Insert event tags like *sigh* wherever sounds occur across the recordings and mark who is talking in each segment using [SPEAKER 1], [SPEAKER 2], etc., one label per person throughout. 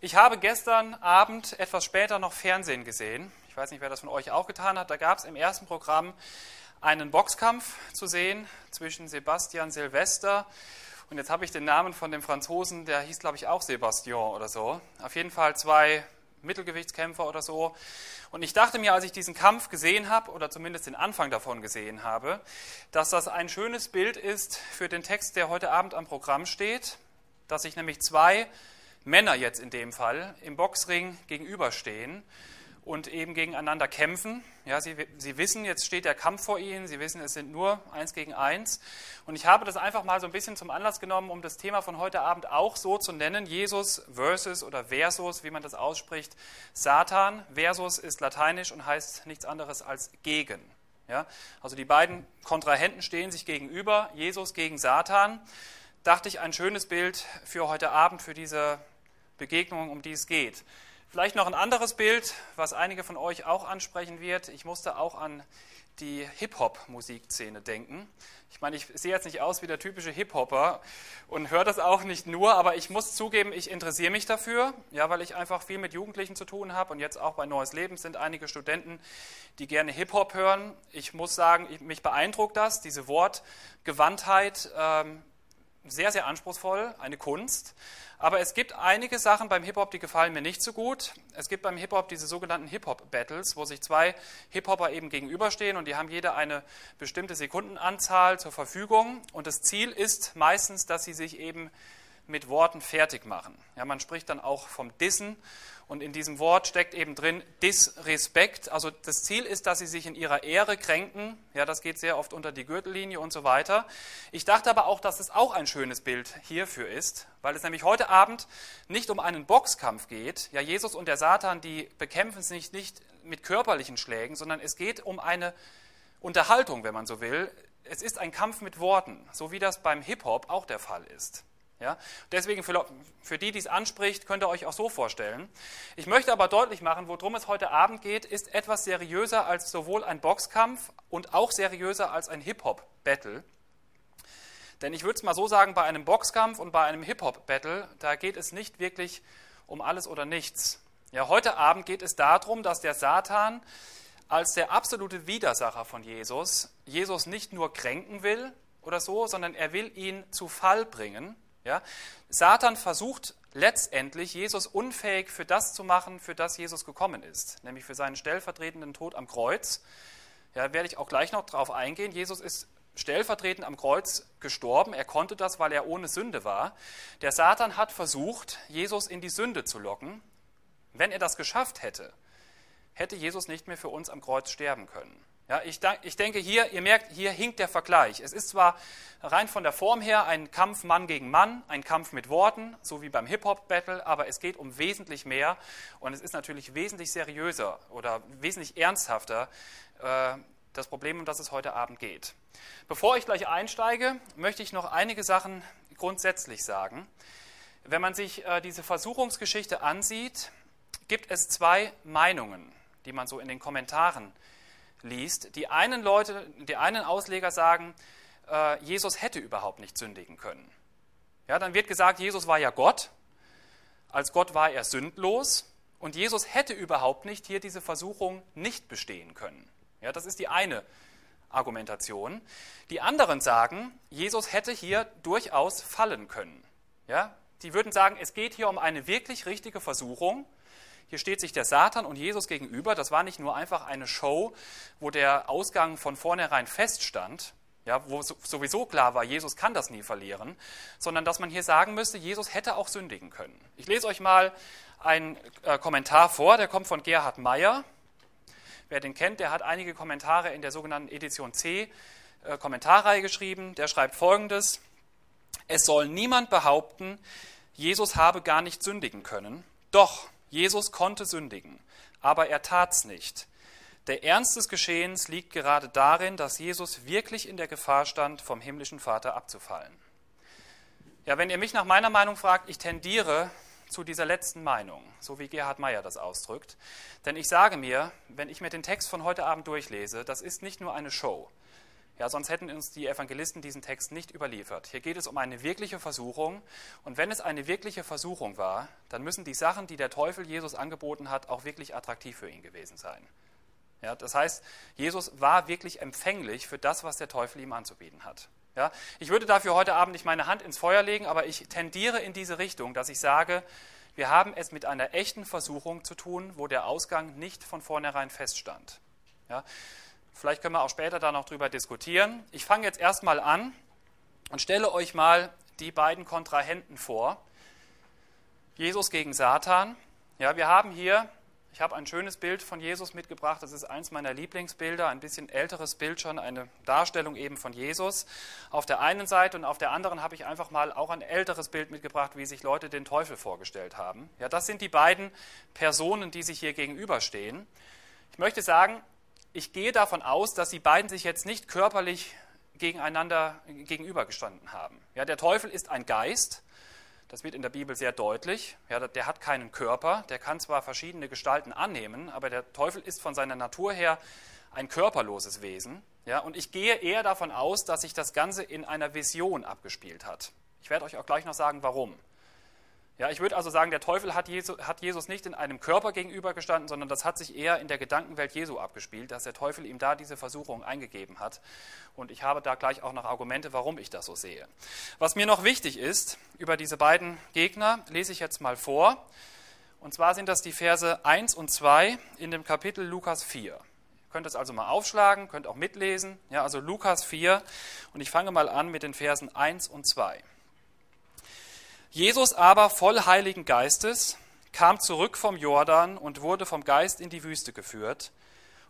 [SPEAKER 1] Ich habe gestern Abend etwas später noch Fernsehen gesehen. Ich weiß nicht, wer das von euch auch getan hat. Da gab es im ersten Programm einen Boxkampf zu sehen zwischen Sebastian Silvester und jetzt habe ich den Namen von dem Franzosen, der hieß, glaube ich, auch Sebastian oder so. Auf jeden Fall zwei Mittelgewichtskämpfer oder so. Und ich dachte mir, als ich diesen Kampf gesehen habe, oder zumindest den Anfang davon gesehen habe, dass das ein schönes Bild ist für den Text, der heute Abend am Programm steht, dass sich nämlich zwei Männer jetzt in dem Fall im Boxring gegenüberstehen und eben gegeneinander kämpfen. Ja, sie, sie wissen, jetzt steht der Kampf vor ihnen, sie wissen, es sind nur eins gegen eins. Und ich habe das einfach mal so ein bisschen zum Anlass genommen, um das Thema von heute Abend auch so zu nennen, Jesus versus oder versus, wie man das ausspricht, Satan. Versus ist lateinisch und heißt nichts anderes als gegen. Ja, also die beiden Kontrahenten stehen sich gegenüber, Jesus gegen Satan. Dachte ich, ein schönes Bild für heute Abend, für diese Begegnung, um die es geht. Vielleicht noch ein anderes Bild, was einige von euch auch ansprechen wird. Ich musste auch an die Hip-Hop-Musikszene denken. Ich meine, ich sehe jetzt nicht aus wie der typische Hip-Hopper und höre das auch nicht nur, aber ich muss zugeben, ich interessiere mich dafür, ja, weil ich einfach viel mit Jugendlichen zu tun habe und jetzt auch bei Neues Leben sind einige Studenten, die gerne Hip-Hop hören. Ich muss sagen, mich beeindruckt das, diese Wortgewandtheit, ähm, sehr, sehr anspruchsvoll, eine Kunst. Aber es gibt einige Sachen beim Hip-Hop, die gefallen mir nicht so gut. Es gibt beim Hip-Hop diese sogenannten Hip-Hop-Battles, wo sich zwei Hip-Hopper eben gegenüberstehen und die haben jeder eine bestimmte Sekundenanzahl zur Verfügung. Und das Ziel ist meistens, dass sie sich eben mit Worten fertig machen. Ja, man spricht dann auch vom Dissen und in diesem Wort steckt eben drin Disrespekt. Also das Ziel ist, dass sie sich in ihrer Ehre kränken. Ja, das geht sehr oft unter die Gürtellinie und so weiter. Ich dachte aber auch, dass es auch ein schönes Bild hierfür ist, weil es nämlich heute Abend nicht um einen Boxkampf geht. Ja, Jesus und der Satan, die bekämpfen sich nicht mit körperlichen Schlägen, sondern es geht um eine Unterhaltung, wenn man so will. Es ist ein Kampf mit Worten, so wie das beim Hip-Hop auch der Fall ist. Ja? Deswegen für, für die, die es anspricht, könnt ihr euch auch so vorstellen. Ich möchte aber deutlich machen, worum es heute Abend geht, ist etwas seriöser als sowohl ein Boxkampf und auch seriöser als ein Hip-Hop-Battle. Denn ich würde es mal so sagen, bei einem Boxkampf und bei einem Hip-Hop-Battle, da geht es nicht wirklich um alles oder nichts. Ja, heute Abend geht es darum, dass der Satan als der absolute Widersacher von Jesus Jesus nicht nur kränken will oder so, sondern er will ihn zu Fall bringen ja? Satan versucht letztendlich, Jesus unfähig für das zu machen, für das Jesus gekommen ist, nämlich für seinen stellvertretenden Tod am Kreuz. Ja, werde ich auch gleich noch darauf eingehen. Jesus ist stellvertretend am Kreuz gestorben. Er konnte das, weil er ohne Sünde war. Der Satan hat versucht, Jesus in die Sünde zu locken. Wenn er das geschafft hätte, hätte Jesus nicht mehr für uns am Kreuz sterben können. Ja, ich, ich denke hier, ihr merkt, hier hinkt der Vergleich. Es ist zwar rein von der Form her ein Kampf Mann gegen Mann, ein Kampf mit Worten, so wie beim Hip-Hop-Battle, aber es geht um wesentlich mehr und es ist natürlich wesentlich seriöser oder wesentlich ernsthafter äh, das Problem, um das es heute Abend geht. Bevor ich gleich einsteige, möchte ich noch einige Sachen grundsätzlich sagen. Wenn man sich äh, diese Versuchungsgeschichte ansieht, gibt es zwei Meinungen, die man so in den Kommentaren liest, die einen Leute, die einen Ausleger sagen, äh, Jesus hätte überhaupt nicht sündigen können. Ja, dann wird gesagt, Jesus war ja Gott, als Gott war er sündlos und Jesus hätte überhaupt nicht hier diese Versuchung nicht bestehen können. Ja, das ist die eine Argumentation. Die anderen sagen, Jesus hätte hier durchaus fallen können. Ja, die würden sagen, es geht hier um eine wirklich richtige Versuchung hier steht sich der Satan und Jesus gegenüber. Das war nicht nur einfach eine Show, wo der Ausgang von vornherein feststand, ja, wo sowieso klar war, Jesus kann das nie verlieren, sondern dass man hier sagen müsste, Jesus hätte auch sündigen können. Ich lese euch mal einen äh, Kommentar vor, der kommt von Gerhard Meyer. Wer den kennt, der hat einige Kommentare in der sogenannten Edition C äh, Kommentarreihe geschrieben. Der schreibt folgendes: Es soll niemand behaupten, Jesus habe gar nicht sündigen können. Doch Jesus konnte sündigen, aber er tat's nicht. Der Ernst des Geschehens liegt gerade darin, dass Jesus wirklich in der Gefahr stand, vom himmlischen Vater abzufallen. Ja, wenn ihr mich nach meiner Meinung fragt, ich tendiere zu dieser letzten Meinung, so wie Gerhard Meyer das ausdrückt. Denn ich sage mir, wenn ich mir den Text von heute Abend durchlese, das ist nicht nur eine Show. Ja, sonst hätten uns die Evangelisten diesen Text nicht überliefert. Hier geht es um eine wirkliche Versuchung. Und wenn es eine wirkliche Versuchung war, dann müssen die Sachen, die der Teufel Jesus angeboten hat, auch wirklich attraktiv für ihn gewesen sein. Ja, das heißt, Jesus war wirklich empfänglich für das, was der Teufel ihm anzubieten hat. Ja, ich würde dafür heute Abend nicht meine Hand ins Feuer legen, aber ich tendiere in diese Richtung, dass ich sage, wir haben es mit einer echten Versuchung zu tun, wo der Ausgang nicht von vornherein feststand. Ja, vielleicht können wir auch später da noch drüber diskutieren. Ich fange jetzt erstmal an und stelle euch mal die beiden Kontrahenten vor. Jesus gegen Satan. Ja, wir haben hier ich habe ein schönes Bild von Jesus mitgebracht. Das ist eins meiner Lieblingsbilder, ein bisschen älteres Bild schon, eine Darstellung eben von Jesus auf der einen Seite und auf der anderen habe ich einfach mal auch ein älteres Bild mitgebracht, wie sich Leute den Teufel vorgestellt haben. Ja, das sind die beiden Personen, die sich hier gegenüberstehen. Ich möchte sagen, ich gehe davon aus, dass die beiden sich jetzt nicht körperlich gegeneinander gegenübergestanden haben. Ja, der Teufel ist ein Geist das wird in der Bibel sehr deutlich. Ja, der hat keinen Körper, der kann zwar verschiedene Gestalten annehmen, aber der Teufel ist von seiner Natur her ein körperloses Wesen. Ja, und ich gehe eher davon aus, dass sich das Ganze in einer Vision abgespielt hat. Ich werde euch auch gleich noch sagen, warum. Ja, ich würde also sagen, der Teufel hat Jesus, hat Jesus, nicht in einem Körper gegenübergestanden, sondern das hat sich eher in der Gedankenwelt Jesu abgespielt, dass der Teufel ihm da diese Versuchung eingegeben hat. Und ich habe da gleich auch noch Argumente, warum ich das so sehe. Was mir noch wichtig ist, über diese beiden Gegner lese ich jetzt mal vor. Und zwar sind das die Verse 1 und 2 in dem Kapitel Lukas 4. Ihr könnt es also mal aufschlagen, könnt auch mitlesen. Ja, also Lukas 4. Und ich fange mal an mit den Versen 1 und 2. Jesus aber voll Heiligen Geistes kam zurück vom Jordan und wurde vom Geist in die Wüste geführt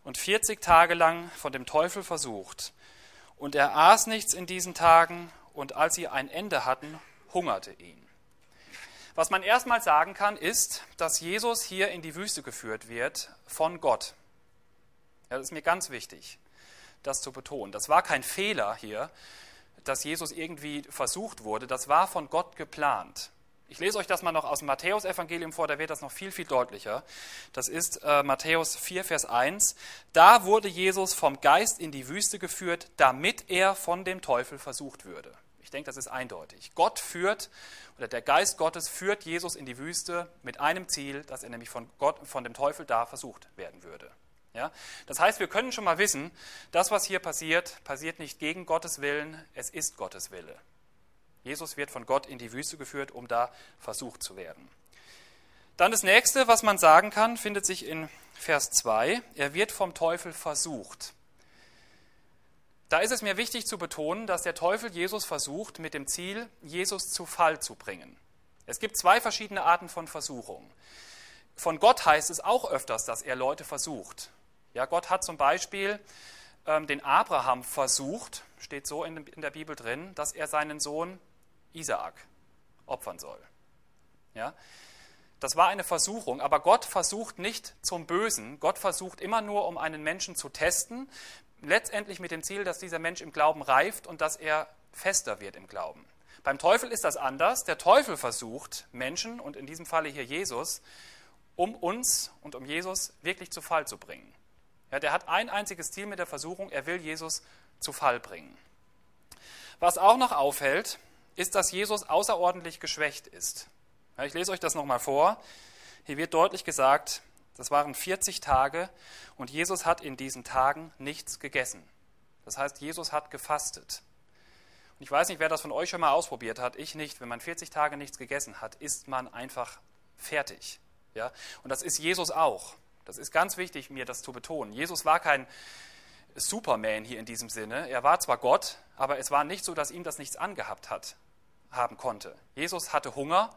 [SPEAKER 1] und 40 Tage lang von dem Teufel versucht. Und er aß nichts in diesen Tagen und als sie ein Ende hatten, hungerte ihn. Was man erstmal sagen kann, ist, dass Jesus hier in die Wüste geführt wird von Gott. Ja, das ist mir ganz wichtig, das zu betonen. Das war kein Fehler hier, dass Jesus irgendwie versucht wurde, das war von Gott geplant. Ich lese euch das mal noch aus dem Matthäus-Evangelium vor, da wird das noch viel, viel deutlicher. Das ist äh, Matthäus 4, Vers 1. Da wurde Jesus vom Geist in die Wüste geführt, damit er von dem Teufel versucht würde. Ich denke, das ist eindeutig. Gott führt, oder der Geist Gottes führt Jesus in die Wüste mit einem Ziel, dass er nämlich von, Gott, von dem Teufel da versucht werden würde. Ja? Das heißt, wir können schon mal wissen, das, was hier passiert, passiert nicht gegen Gottes Willen, es ist Gottes Wille. Jesus wird von Gott in die Wüste geführt, um da versucht zu werden. Dann das nächste, was man sagen kann, findet sich in Vers 2. Er wird vom Teufel versucht. Da ist es mir wichtig zu betonen, dass der Teufel Jesus versucht mit dem Ziel, Jesus zu Fall zu bringen. Es gibt zwei verschiedene Arten von Versuchung. Von Gott heißt es auch öfters, dass er Leute versucht. Ja, Gott hat zum Beispiel ähm, den Abraham versucht, steht so in, in der Bibel drin, dass er seinen Sohn Isaak opfern soll. Ja, das war eine Versuchung, aber Gott versucht nicht zum Bösen. Gott versucht immer nur, um einen Menschen zu testen, letztendlich mit dem Ziel, dass dieser Mensch im Glauben reift und dass er fester wird im Glauben. Beim Teufel ist das anders. Der Teufel versucht Menschen, und in diesem Falle hier Jesus, um uns und um Jesus wirklich zu Fall zu bringen. Ja, der hat ein einziges Ziel mit der Versuchung, er will Jesus zu Fall bringen. Was auch noch auffällt, ist, dass Jesus außerordentlich geschwächt ist. Ja, ich lese euch das nochmal vor. Hier wird deutlich gesagt, das waren 40 Tage und Jesus hat in diesen Tagen nichts gegessen. Das heißt, Jesus hat gefastet. Und ich weiß nicht, wer das von euch schon mal ausprobiert hat. Ich nicht. Wenn man 40 Tage nichts gegessen hat, ist man einfach fertig. Ja? Und das ist Jesus auch. Das ist ganz wichtig, mir das zu betonen. Jesus war kein Superman hier in diesem Sinne. Er war zwar Gott, aber es war nicht so, dass ihm das nichts angehabt hat, haben konnte. Jesus hatte Hunger.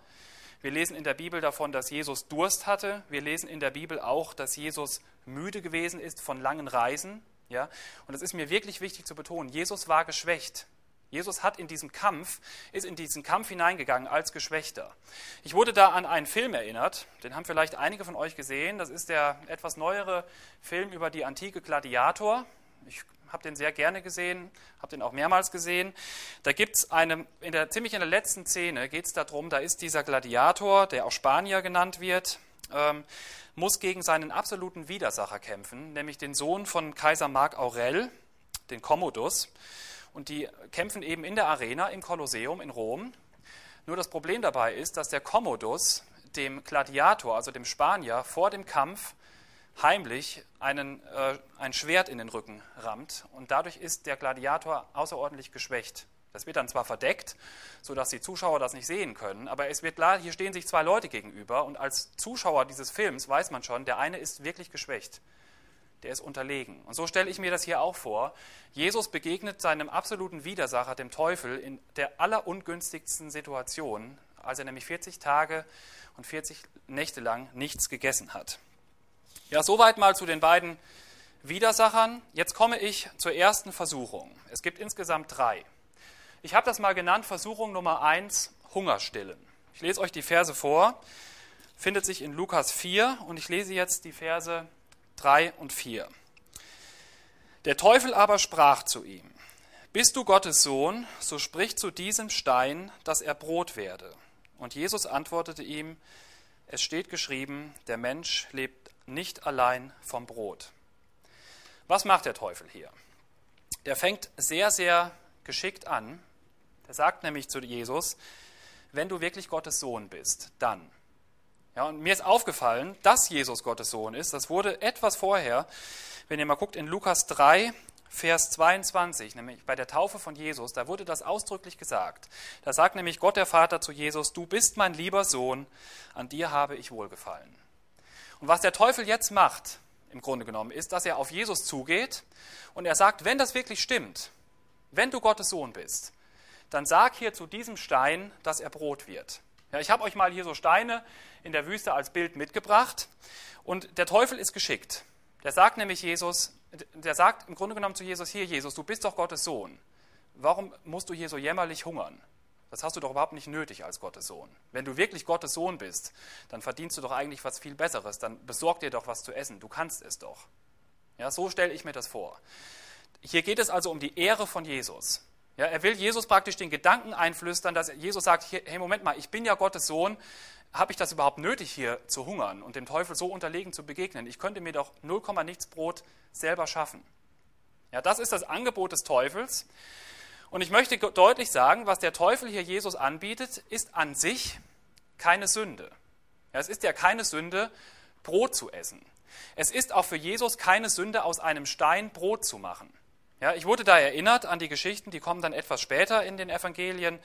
[SPEAKER 1] Wir lesen in der Bibel davon, dass Jesus Durst hatte. Wir lesen in der Bibel auch, dass Jesus müde gewesen ist von langen Reisen. Ja? Und es ist mir wirklich wichtig zu betonen, Jesus war geschwächt. Jesus hat in diesem Kampf, ist in diesen Kampf hineingegangen als Geschwächter. Ich wurde da an einen Film erinnert, den haben vielleicht einige von euch gesehen. Das ist der etwas neuere Film über die antike Gladiator. Ich habe den sehr gerne gesehen, habe den auch mehrmals gesehen. Da gibt es eine, in der, ziemlich in der letzten Szene geht es darum, da ist dieser Gladiator, der auch Spanier genannt wird, ähm, muss gegen seinen absoluten Widersacher kämpfen, nämlich den Sohn von Kaiser Mark Aurel den Commodus. Und die kämpfen eben in der Arena im Kolosseum in Rom. Nur das Problem dabei ist, dass der Commodus dem Gladiator, also dem Spanier, vor dem Kampf heimlich einen, äh, ein Schwert in den Rücken rammt. Und dadurch ist der Gladiator außerordentlich geschwächt. Das wird dann zwar verdeckt, sodass die Zuschauer das nicht sehen können, aber es wird klar, hier stehen sich zwei Leute gegenüber und als Zuschauer dieses Films weiß man schon, der eine ist wirklich geschwächt. Der ist unterlegen. Und so stelle ich mir das hier auch vor. Jesus begegnet seinem absoluten Widersacher, dem Teufel, in der allerungünstigsten Situation, als er nämlich 40 Tage und 40 Nächte lang nichts gegessen hat. Ja, soweit mal zu den beiden Widersachern. Jetzt komme ich zur ersten Versuchung. Es gibt insgesamt drei. Ich habe das mal genannt, Versuchung Nummer eins, Hungerstillen. Ich lese euch die Verse vor, findet sich in Lukas 4 und ich lese jetzt die Verse 3 und 4. Der Teufel aber sprach zu ihm, Bist du Gottes Sohn, so sprich zu diesem Stein, dass er Brot werde. Und Jesus antwortete ihm, Es steht geschrieben, der Mensch lebt nicht allein vom Brot. Was macht der Teufel hier? Der fängt sehr, sehr geschickt an. Der sagt nämlich zu Jesus, wenn du wirklich Gottes Sohn bist, dann. Ja, und mir ist aufgefallen, dass Jesus Gottes Sohn ist. Das wurde etwas vorher, wenn ihr mal guckt, in Lukas 3, Vers 22, nämlich bei der Taufe von Jesus, da wurde das ausdrücklich gesagt. Da sagt nämlich Gott der Vater zu Jesus, du bist mein lieber Sohn, an dir habe ich wohlgefallen. Und was der Teufel jetzt macht, im Grunde genommen, ist, dass er auf Jesus zugeht und er sagt, wenn das wirklich stimmt, wenn du Gottes Sohn bist, dann sag hier zu diesem Stein, dass er Brot wird. Ja, ich habe euch mal hier so Steine in der Wüste als Bild mitgebracht. Und der Teufel ist geschickt. Der sagt nämlich Jesus, der sagt im Grunde genommen zu Jesus, hier Jesus, du bist doch Gottes Sohn. Warum musst du hier so jämmerlich hungern? Das hast du doch überhaupt nicht nötig als Gottes Sohn. Wenn du wirklich Gottes Sohn bist, dann verdienst du doch eigentlich was viel Besseres. Dann besorg dir doch was zu essen. Du kannst es doch. Ja, so stelle ich mir das vor. Hier geht es also um die Ehre von Jesus. Ja, er will Jesus praktisch den Gedanken einflüstern, dass Jesus sagt, hey Moment mal, ich bin ja Gottes Sohn, habe ich das überhaupt nötig, hier zu hungern und dem Teufel so unterlegen zu begegnen? Ich könnte mir doch 0, nichts Brot selber schaffen. Ja, das ist das Angebot des Teufels. Und ich möchte deutlich sagen, was der Teufel hier Jesus anbietet, ist an sich keine Sünde. Ja, es ist ja keine Sünde, Brot zu essen. Es ist auch für Jesus keine Sünde, aus einem Stein Brot zu machen. Ja, ich wurde da erinnert an die Geschichten, die kommen dann etwas später in den Evangelien,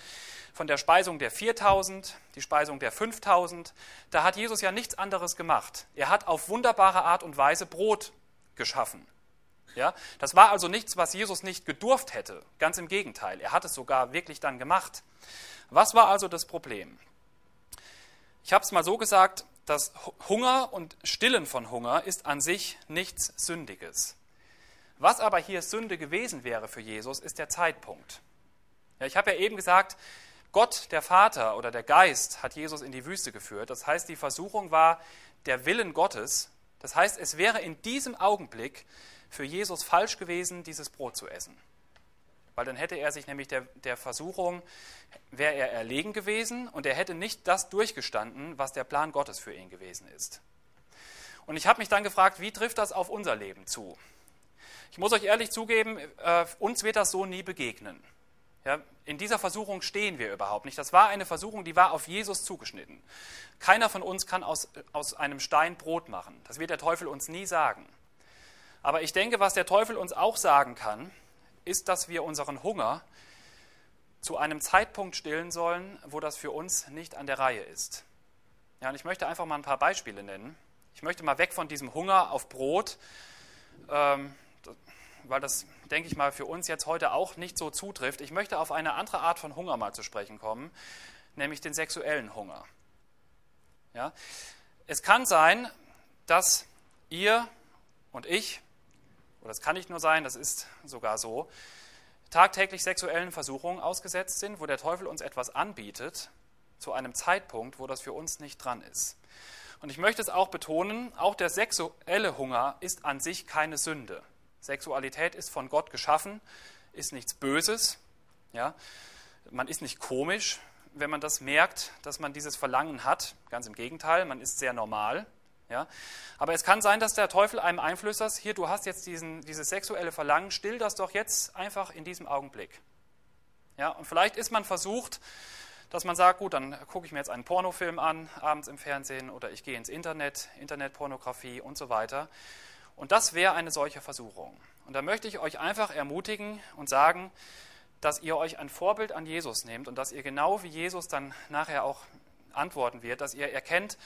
[SPEAKER 1] von der Speisung der 4000, die Speisung der 5000. Da hat Jesus ja nichts anderes gemacht. Er hat auf wunderbare Art und Weise Brot geschaffen. Ja, das war also nichts, was Jesus nicht gedurft hätte. Ganz im Gegenteil, er hat es sogar wirklich dann gemacht. Was war also das Problem? Ich habe es mal so gesagt, dass Hunger und Stillen von Hunger ist an sich nichts Sündiges. Was aber hier Sünde gewesen wäre für Jesus, ist der Zeitpunkt. Ja, ich habe ja eben gesagt, Gott, der Vater oder der Geist, hat Jesus in die Wüste geführt. Das heißt, die Versuchung war der Willen Gottes. Das heißt, es wäre in diesem Augenblick für Jesus falsch gewesen, dieses Brot zu essen. Weil dann hätte er sich nämlich der, der Versuchung, wäre er erlegen gewesen und er hätte nicht das durchgestanden, was der Plan Gottes für ihn gewesen ist. Und ich habe mich dann gefragt, wie trifft das auf unser Leben zu? Ich muss euch ehrlich zugeben, äh, uns wird das so nie begegnen. Ja, in dieser Versuchung stehen wir überhaupt nicht. Das war eine Versuchung, die war auf Jesus zugeschnitten. Keiner von uns kann aus, aus einem Stein Brot machen. Das wird der Teufel uns nie sagen. Aber ich denke, was der Teufel uns auch sagen kann, ist, dass wir unseren Hunger zu einem Zeitpunkt stillen sollen, wo das für uns nicht an der Reihe ist. Ja, und ich möchte einfach mal ein paar Beispiele nennen. Ich möchte mal weg von diesem Hunger auf Brot. Ähm, weil das, denke ich mal, für uns jetzt heute auch nicht so zutrifft. Ich möchte auf eine andere Art von Hunger mal zu sprechen kommen, nämlich den sexuellen Hunger. Ja? Es kann sein, dass ihr und ich, oder es kann nicht nur sein, das ist sogar so, tagtäglich sexuellen Versuchungen ausgesetzt sind, wo der Teufel uns etwas anbietet, zu einem Zeitpunkt, wo das für uns nicht dran ist. Und ich möchte es auch betonen, auch der sexuelle Hunger ist an sich keine Sünde. Sexualität ist von Gott geschaffen, ist nichts Böses. Ja? Man ist nicht komisch, wenn man das merkt, dass man dieses Verlangen hat. Ganz im Gegenteil, man ist sehr normal. Ja? Aber es kann sein, dass der Teufel einem einflüstert, hier, du hast jetzt diesen, dieses sexuelle Verlangen, still das doch jetzt einfach in diesem Augenblick. Ja? Und vielleicht ist man versucht, dass man sagt, gut, dann gucke ich mir jetzt einen Pornofilm an, abends im Fernsehen, oder ich gehe ins Internet, Internetpornografie und so weiter. Und das wäre eine solche Versuchung. Und da möchte ich euch einfach ermutigen und sagen, dass ihr euch ein Vorbild an Jesus nehmt und dass ihr genau wie Jesus dann nachher auch antworten wird, dass ihr erkennt,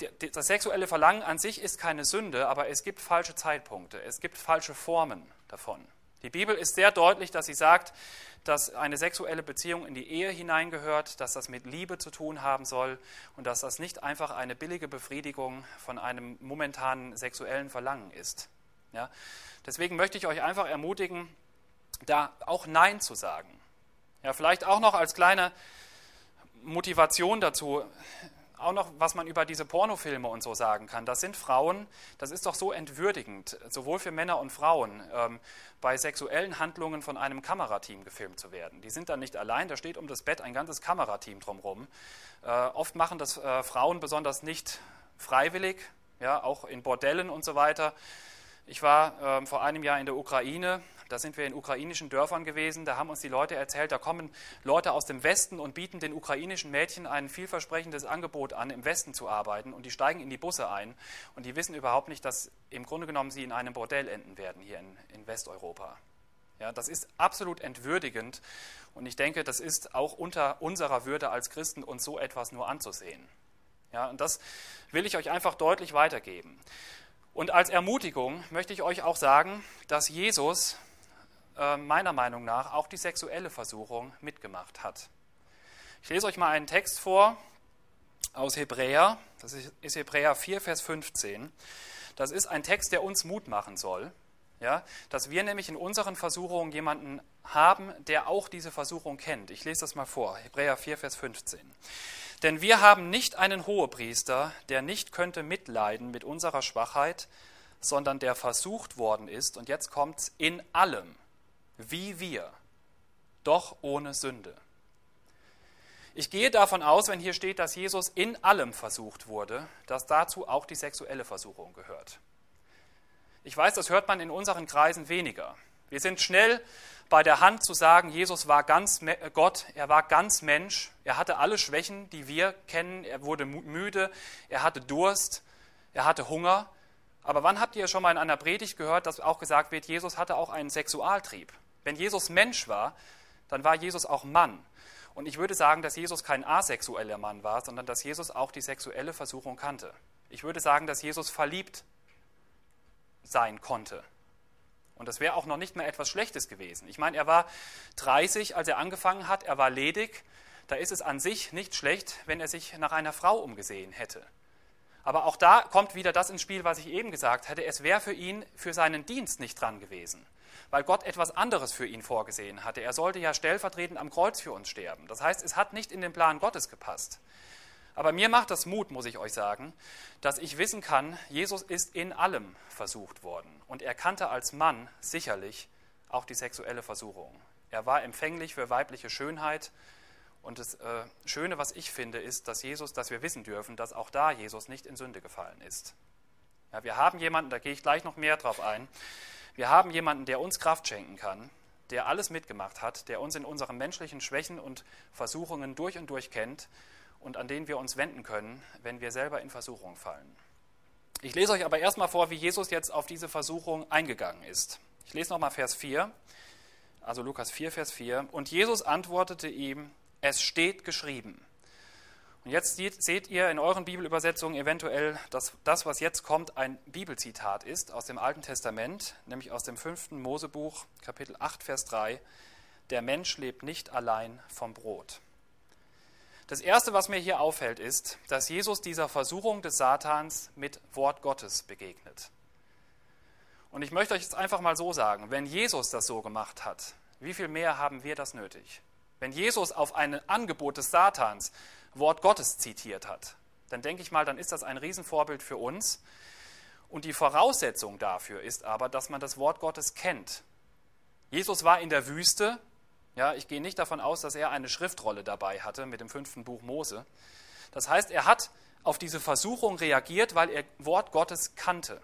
[SPEAKER 1] äh, das sexuelle Verlangen an sich ist keine Sünde, aber es gibt falsche Zeitpunkte, es gibt falsche Formen davon. Die Bibel ist sehr deutlich, dass sie sagt, dass eine sexuelle Beziehung in die Ehe hineingehört, dass das mit Liebe zu tun haben soll und dass das nicht einfach eine billige Befriedigung von einem momentanen sexuellen Verlangen ist. Ja? Deswegen möchte ich euch einfach ermutigen, da auch Nein zu sagen. Ja, vielleicht auch noch als kleine Motivation dazu, auch noch, was man über diese Pornofilme und so sagen kann. Das sind Frauen, das ist doch so entwürdigend, sowohl für Männer und Frauen, ähm, bei sexuellen Handlungen von einem Kamerateam gefilmt zu werden. Die sind dann nicht allein, da steht um das Bett ein ganzes Kamerateam drumherum. Äh, oft machen das äh, Frauen besonders nicht freiwillig, ja, auch in Bordellen und so weiter. Ich war äh, vor einem Jahr in der Ukraine, da sind wir in ukrainischen Dörfern gewesen, da haben uns die Leute erzählt, da kommen Leute aus dem Westen und bieten den ukrainischen Mädchen ein vielversprechendes Angebot an, im Westen zu arbeiten und die steigen in die Busse ein und die wissen überhaupt nicht, dass im Grunde genommen sie in einem Bordell enden werden hier in, in Westeuropa. Ja, das ist absolut entwürdigend und ich denke, das ist auch unter unserer Würde als Christen, uns so etwas nur anzusehen. Ja, und das will ich euch einfach deutlich weitergeben. Und als Ermutigung möchte ich euch auch sagen, dass Jesus äh, meiner Meinung nach auch die sexuelle Versuchung mitgemacht hat. Ich lese euch mal einen Text vor aus Hebräer, das ist Hebräer 4, Vers 15. Das ist ein Text, der uns Mut machen soll, ja, dass wir nämlich in unseren Versuchungen jemanden haben, der auch diese Versuchung kennt. Ich lese das mal vor, Hebräer 4, Vers 15. Denn wir haben nicht einen Hohepriester, der nicht könnte mitleiden mit unserer Schwachheit, sondern der versucht worden ist, und jetzt kommt es in allem, wie wir, doch ohne Sünde. Ich gehe davon aus, wenn hier steht, dass Jesus in allem versucht wurde, dass dazu auch die sexuelle Versuchung gehört. Ich weiß, das hört man in unseren Kreisen weniger. Wir sind schnell bei der Hand zu sagen, Jesus war ganz Gott, er war ganz Mensch, er hatte alle Schwächen, die wir kennen, er wurde müde, er hatte Durst, er hatte Hunger. Aber wann habt ihr schon mal in einer Predigt gehört, dass auch gesagt wird, Jesus hatte auch einen Sexualtrieb? Wenn Jesus Mensch war, dann war Jesus auch Mann. Und ich würde sagen, dass Jesus kein asexueller Mann war, sondern dass Jesus auch die sexuelle Versuchung kannte. Ich würde sagen, dass Jesus verliebt sein konnte. Und das wäre auch noch nicht mehr etwas Schlechtes gewesen. Ich meine, er war 30, als er angefangen hat, er war ledig. Da ist es an sich nicht schlecht, wenn er sich nach einer Frau umgesehen hätte. Aber auch da kommt wieder das ins Spiel, was ich eben gesagt hatte. Es wäre für ihn, für seinen Dienst nicht dran gewesen weil Gott etwas anderes für ihn vorgesehen hatte. Er sollte ja stellvertretend am Kreuz für uns sterben. Das heißt, es hat nicht in den Plan Gottes gepasst. Aber mir macht das Mut, muss ich euch sagen, dass ich wissen kann, Jesus ist in allem versucht worden. Und er kannte als Mann sicherlich auch die sexuelle Versuchung. Er war empfänglich für weibliche Schönheit. Und das äh, Schöne, was ich finde, ist, dass Jesus, dass wir wissen dürfen, dass auch da Jesus nicht in Sünde gefallen ist. Ja, wir haben jemanden, da gehe ich gleich noch mehr drauf ein, wir haben jemanden, der uns Kraft schenken kann, der alles mitgemacht hat, der uns in unseren menschlichen Schwächen und Versuchungen durch und durch kennt und an den wir uns wenden können, wenn wir selber in Versuchung fallen. Ich lese euch aber erstmal vor, wie Jesus jetzt auf diese Versuchung eingegangen ist. Ich lese nochmal Vers 4, also Lukas 4, Vers 4. Und Jesus antwortete ihm, es steht geschrieben. Und jetzt seht ihr in euren Bibelübersetzungen eventuell, dass das, was jetzt kommt, ein Bibelzitat ist aus dem Alten Testament, nämlich aus dem fünften Mosebuch, Kapitel 8, Vers 3. Der Mensch lebt nicht allein vom Brot. Das Erste, was mir hier auffällt, ist, dass Jesus dieser Versuchung des Satans mit Wort Gottes begegnet. Und ich möchte euch jetzt einfach mal so sagen, wenn Jesus das so gemacht hat, wie viel mehr haben wir das nötig? Wenn Jesus auf ein Angebot des Satans Wort Gottes zitiert hat, dann denke ich mal, dann ist das ein Riesenvorbild für uns. Und die Voraussetzung dafür ist aber, dass man das Wort Gottes kennt. Jesus war in der Wüste. Ja, ich gehe nicht davon aus, dass er eine Schriftrolle dabei hatte mit dem fünften Buch Mose. Das heißt, er hat auf diese Versuchung reagiert, weil er Wort Gottes kannte.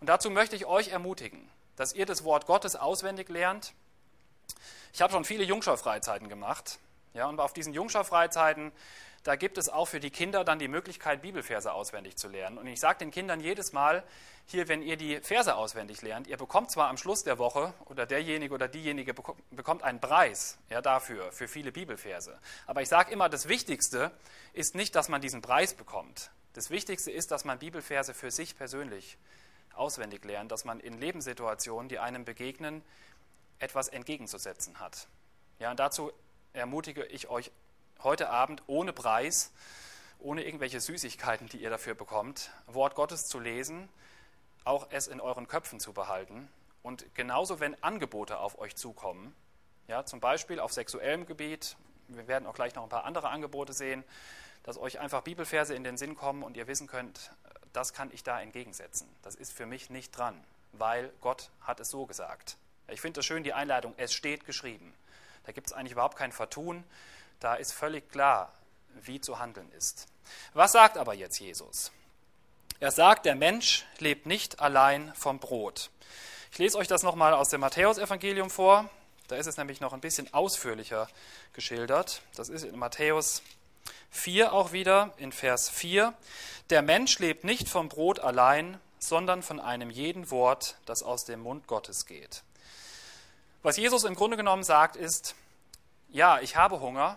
[SPEAKER 1] Und dazu möchte ich euch ermutigen, dass ihr das Wort Gottes auswendig lernt. Ich habe schon viele Jungschau-Freizeiten gemacht. Ja, und auf diesen Jungschau-Freizeiten, da gibt es auch für die Kinder dann die Möglichkeit, Bibelverse auswendig zu lernen. Und ich sage den Kindern jedes Mal, hier, wenn ihr die Verse auswendig lernt, ihr bekommt zwar am Schluss der Woche oder derjenige oder diejenige bekommt einen Preis ja, dafür, für viele Bibelverse. Aber ich sage immer, das Wichtigste ist nicht, dass man diesen Preis bekommt. Das Wichtigste ist, dass man Bibelverse für sich persönlich auswendig lernt, dass man in Lebenssituationen, die einem begegnen, etwas entgegenzusetzen hat. Ja, und dazu ermutige ich euch heute Abend ohne Preis, ohne irgendwelche Süßigkeiten, die ihr dafür bekommt, Wort Gottes zu lesen, auch es in euren Köpfen zu behalten und genauso, wenn Angebote auf euch zukommen, ja, zum Beispiel auf sexuellem Gebiet, wir werden auch gleich noch ein paar andere Angebote sehen, dass euch einfach Bibelverse in den Sinn kommen und ihr wissen könnt, das kann ich da entgegensetzen. Das ist für mich nicht dran, weil Gott hat es so gesagt. Ich finde das schön, die Einleitung, es steht geschrieben. Da gibt es eigentlich überhaupt kein Vertun. Da ist völlig klar, wie zu handeln ist. Was sagt aber jetzt Jesus? Er sagt, der Mensch lebt nicht allein vom Brot. Ich lese euch das nochmal aus dem Matthäusevangelium vor. Da ist es nämlich noch ein bisschen ausführlicher geschildert. Das ist in Matthäus 4 auch wieder, in Vers 4. Der Mensch lebt nicht vom Brot allein, sondern von einem jeden Wort, das aus dem Mund Gottes geht. Was Jesus im Grunde genommen sagt, ist, ja, ich habe Hunger,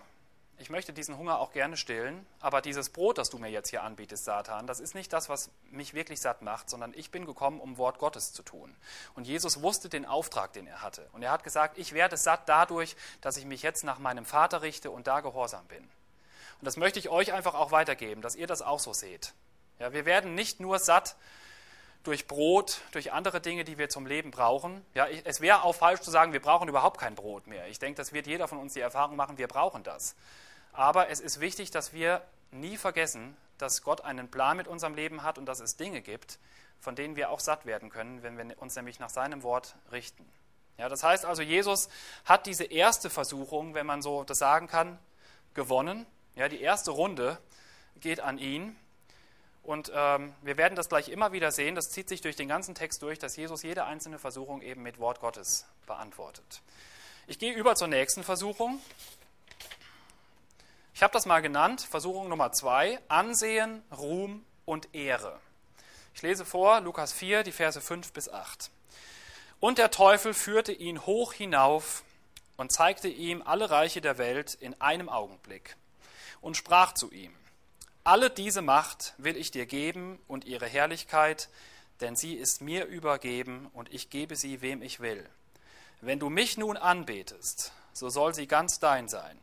[SPEAKER 1] ich möchte diesen Hunger auch gerne stillen, aber dieses Brot, das du mir jetzt hier anbietest, Satan, das ist nicht das, was mich wirklich satt macht, sondern ich bin gekommen, um Wort Gottes zu tun. Und Jesus wusste den Auftrag, den er hatte. Und er hat gesagt, ich werde satt dadurch, dass ich mich jetzt nach meinem Vater richte und da gehorsam bin. Und das möchte ich euch einfach auch weitergeben, dass ihr das auch so seht. Ja, wir werden nicht nur satt durch Brot, durch andere Dinge, die wir zum Leben brauchen. Ja, es wäre auch falsch zu sagen, wir brauchen überhaupt kein Brot mehr. Ich denke, das wird jeder von uns die Erfahrung machen, wir brauchen das. Aber es ist wichtig, dass wir nie vergessen, dass Gott einen Plan mit unserem Leben hat und dass es Dinge gibt, von denen wir auch satt werden können, wenn wir uns nämlich nach seinem Wort richten. Ja, das heißt also, Jesus hat diese erste Versuchung, wenn man so das sagen kann, gewonnen. Ja, die erste Runde geht an ihn. Und ähm, wir werden das gleich immer wieder sehen. Das zieht sich durch den ganzen Text durch, dass Jesus jede einzelne Versuchung eben mit Wort Gottes beantwortet. Ich gehe über zur nächsten Versuchung. Ich habe das mal genannt, Versuchung Nummer zwei, Ansehen, Ruhm und Ehre. Ich lese vor, Lukas 4, die Verse 5 bis 8. Und der Teufel führte ihn hoch hinauf und zeigte ihm alle Reiche der Welt in einem Augenblick und sprach zu ihm, alle diese Macht will ich dir geben und ihre Herrlichkeit, denn sie ist mir übergeben und ich gebe sie, wem ich will. Wenn du mich nun anbetest, so soll sie ganz dein sein.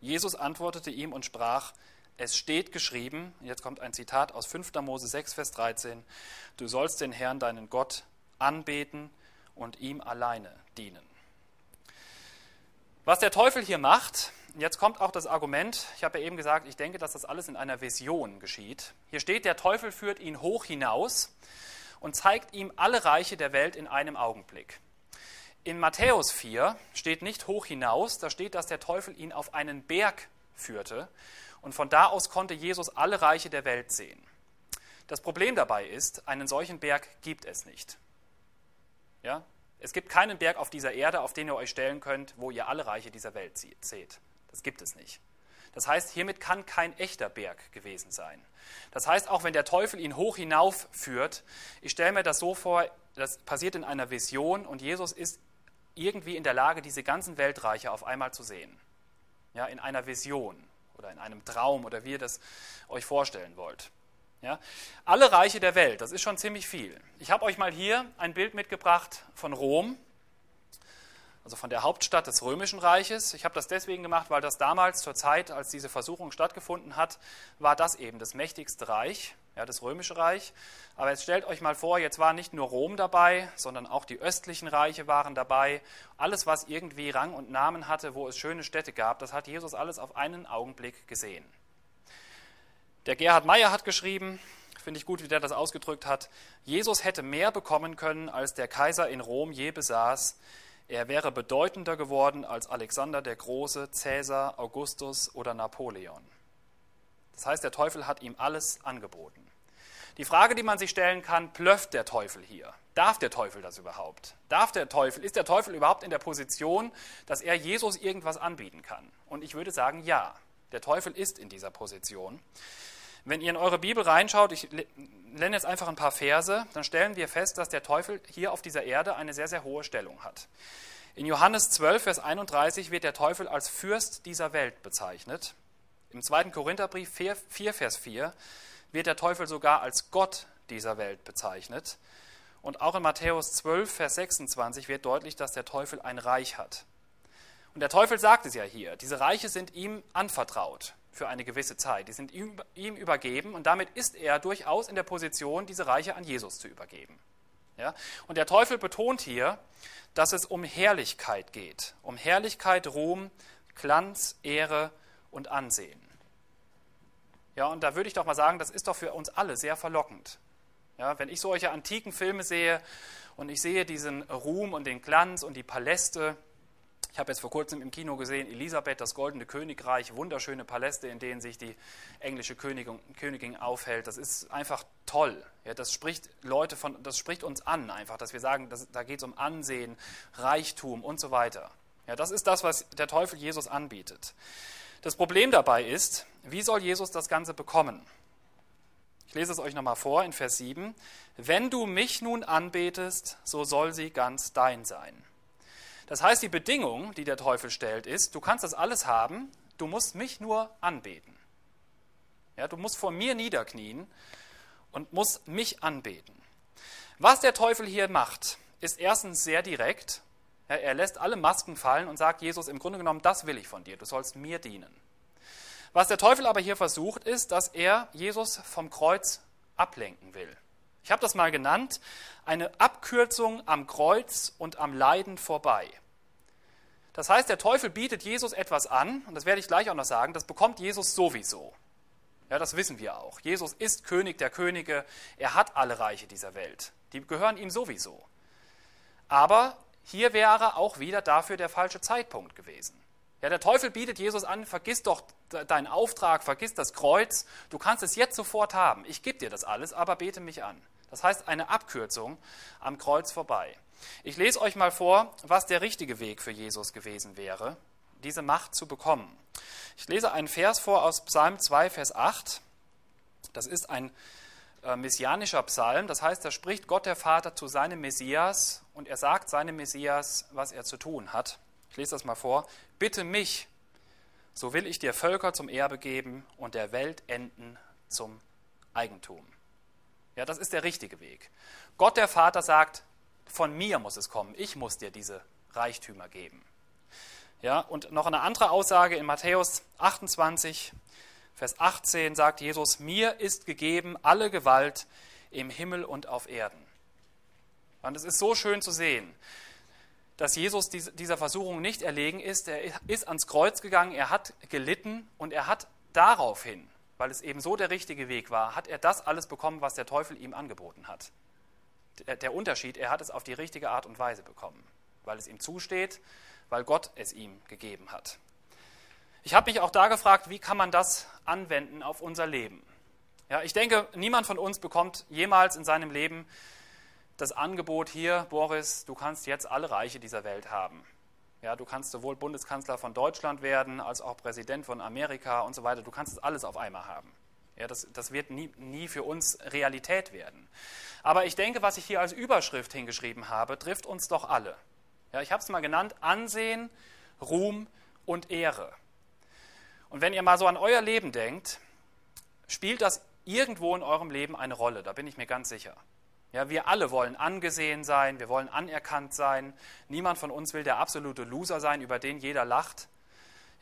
[SPEAKER 1] Jesus antwortete ihm und sprach, es steht geschrieben, jetzt kommt ein Zitat aus 5. Mose 6, Vers 13, du sollst den Herrn, deinen Gott, anbeten und ihm alleine dienen. Was der Teufel hier macht, jetzt kommt auch das Argument, ich habe ja eben gesagt, ich denke, dass das alles in einer Vision geschieht. Hier steht, der Teufel führt ihn hoch hinaus und zeigt ihm alle Reiche der Welt in einem Augenblick. In Matthäus 4 steht nicht hoch hinaus, da steht, dass der Teufel ihn auf einen Berg führte und von da aus konnte Jesus alle Reiche der Welt sehen. Das Problem dabei ist, einen solchen Berg gibt es nicht. Ja? Es gibt keinen Berg auf dieser Erde, auf den ihr euch stellen könnt, wo ihr alle Reiche dieser Welt seht. Das gibt es nicht. Das heißt, hiermit kann kein echter Berg gewesen sein. Das heißt, auch wenn der Teufel ihn hoch hinauf führt, ich stelle mir das so vor, das passiert in einer Vision und Jesus ist irgendwie in der Lage, diese ganzen Weltreiche auf einmal zu sehen. Ja, in einer Vision oder in einem Traum oder wie ihr das euch vorstellen wollt. Ja, alle Reiche der Welt, das ist schon ziemlich viel. Ich habe euch mal hier ein Bild mitgebracht von Rom, also von der Hauptstadt des Römischen Reiches. Ich habe das deswegen gemacht, weil das damals zur Zeit, als diese Versuchung stattgefunden hat, war das eben das mächtigste Reich ja, das Römische Reich. Aber jetzt stellt euch mal vor, jetzt war nicht nur Rom dabei, sondern auch die östlichen Reiche waren dabei. Alles, was irgendwie Rang und Namen hatte, wo es schöne Städte gab, das hat Jesus alles auf einen Augenblick gesehen. Der Gerhard Meyer hat geschrieben, finde ich gut, wie der das ausgedrückt hat, Jesus hätte mehr bekommen können, als der Kaiser in Rom je besaß. Er wäre bedeutender geworden als Alexander der Große, Cäsar, Augustus oder Napoleon. Das heißt, der Teufel hat ihm alles angeboten. Die Frage, die man sich stellen kann, plöfft der Teufel hier? Darf der Teufel das überhaupt? Darf der Teufel, ist der Teufel überhaupt in der Position, dass er Jesus irgendwas anbieten kann? Und ich würde sagen, ja. Der Teufel ist in dieser Position. Wenn ihr in eure Bibel reinschaut, ich nenne jetzt einfach ein paar Verse, dann stellen wir fest, dass der Teufel hier auf dieser Erde eine sehr, sehr hohe Stellung hat. In Johannes 12, Vers 31 wird der Teufel als Fürst dieser Welt bezeichnet. Im 2. Korintherbrief 4, 4, Vers 4 wird der Teufel sogar als Gott dieser Welt bezeichnet. Und auch in Matthäus 12, Vers 26 wird deutlich, dass der Teufel ein Reich hat. Und der Teufel sagt es ja hier, diese Reiche sind ihm anvertraut für eine gewisse Zeit. Die sind ihm, übergeben und damit ist er durchaus in der Position, diese Reiche an Jesus zu übergeben. Ja? Und der Teufel betont hier, dass es um Herrlichkeit geht, um Herrlichkeit, Ruhm, Glanz, Ehre und Ansehen. Ja, und da würde ich doch mal sagen, das ist doch für uns alle sehr verlockend. Ja, wenn ich solche antiken Filme sehe und ich sehe diesen Ruhm und den Glanz und die Paläste, ich habe jetzt vor kurzem im Kino gesehen, Elisabeth, das Goldene Königreich, wunderschöne Paläste, in denen sich die englische Königin, Königin aufhält. Das ist einfach toll. Ja, das spricht Leute von, das spricht uns an, einfach, dass wir sagen, dass, da geht es um Ansehen, Reichtum und so weiter. Ja, das ist das, was der Teufel Jesus anbietet. Das Problem dabei ist, wie soll Jesus das Ganze bekommen? Ich lese es euch nochmal vor in Vers 7. Wenn du mich nun anbetest, so soll sie ganz dein sein. Das heißt, die Bedingung, die der Teufel stellt, ist, du kannst das alles haben, du musst mich nur anbeten. Ja, du musst vor mir niederknien und musst mich anbeten. Was der Teufel hier macht, ist erstens sehr direkt ja, er lässt alle Masken fallen und sagt Jesus im Grunde genommen, das will ich von dir, du sollst mir dienen. Was der Teufel aber hier versucht, ist, dass er Jesus vom Kreuz ablenken will. Ich habe das mal genannt, eine Abkürzung am Kreuz und am Leiden vorbei. Das heißt, der Teufel bietet Jesus etwas an, und das werde ich gleich auch noch sagen, das bekommt Jesus sowieso. Ja, das wissen wir auch. Jesus ist König der Könige, er hat alle Reiche dieser Welt. Die gehören ihm sowieso. Aber hier wäre auch wieder dafür der falsche Zeitpunkt gewesen. Ja, der Teufel bietet Jesus an, vergiss doch deinen Auftrag, vergiss das Kreuz, du kannst es jetzt sofort haben. Ich gebe dir das alles, aber bete mich an. Das heißt eine Abkürzung am Kreuz vorbei. Ich lese euch mal vor, was der richtige Weg für Jesus gewesen wäre, diese Macht zu bekommen. Ich lese einen Vers vor aus Psalm 2, Vers 8. Das ist ein äh, messianischer Psalm. Das heißt, da spricht Gott der Vater zu seinem Messias und er sagt seinem Messias, was er zu tun hat. Ich lese das mal vor. Bitte mich, so will ich dir Völker zum Erbe geben und der Welt enden zum Eigentum. Ja, das ist der richtige Weg. Gott der Vater sagt, von mir muss es kommen. Ich muss dir diese Reichtümer geben. Ja, und noch eine andere Aussage in Matthäus 28, Vers 18 sagt Jesus, mir ist gegeben alle Gewalt im Himmel und auf Erden. Und es ist so schön zu sehen, dass Jesus dieser Versuchung nicht erlegen ist. Er ist ans Kreuz gegangen, er hat gelitten und er hat daraufhin, weil es eben so der richtige Weg war, hat er das alles bekommen, was der Teufel ihm angeboten hat. Der Unterschied, er hat es auf die richtige Art und Weise bekommen, weil es ihm zusteht, weil Gott es ihm gegeben hat. Ich habe mich auch da gefragt, wie kann man das anwenden auf unser Leben? Ja, ich denke, niemand von uns bekommt jemals in seinem Leben das Angebot hier, Boris, du kannst jetzt alle Reiche dieser Welt haben. Ja, du kannst sowohl Bundeskanzler von Deutschland werden, als auch Präsident von Amerika und so weiter. Du kannst es alles auf einmal haben. Ja, das, das wird nie, nie für uns Realität werden. Aber ich denke, was ich hier als Überschrift hingeschrieben habe, trifft uns doch alle. Ja, ich habe es mal genannt, Ansehen, Ruhm und Ehre. Und wenn ihr mal so an euer Leben denkt, spielt das irgendwo in eurem Leben eine Rolle, da bin ich mir ganz sicher. Ja, wir alle wollen angesehen sein, wir wollen anerkannt sein. Niemand von uns will der absolute Loser sein, über den jeder lacht.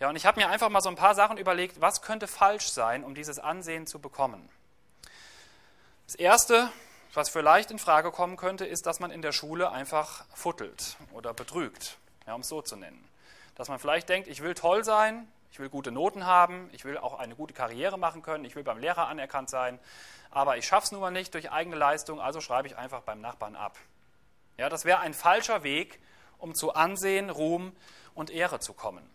[SPEAKER 1] Ja, und ich habe mir einfach mal so ein paar Sachen überlegt, was könnte falsch sein, um dieses Ansehen zu bekommen. Das erste, was vielleicht in Frage kommen könnte, ist, dass man in der Schule einfach futtelt oder betrügt, ja, um es so zu nennen. Dass man vielleicht denkt, ich will toll sein, ich will gute Noten haben, ich will auch eine gute Karriere machen können, ich will beim Lehrer anerkannt sein, aber ich schaffe es nun mal nicht durch eigene Leistung, also schreibe ich einfach beim Nachbarn ab. Ja, das wäre ein falscher Weg, um zu Ansehen, Ruhm und Ehre zu kommen.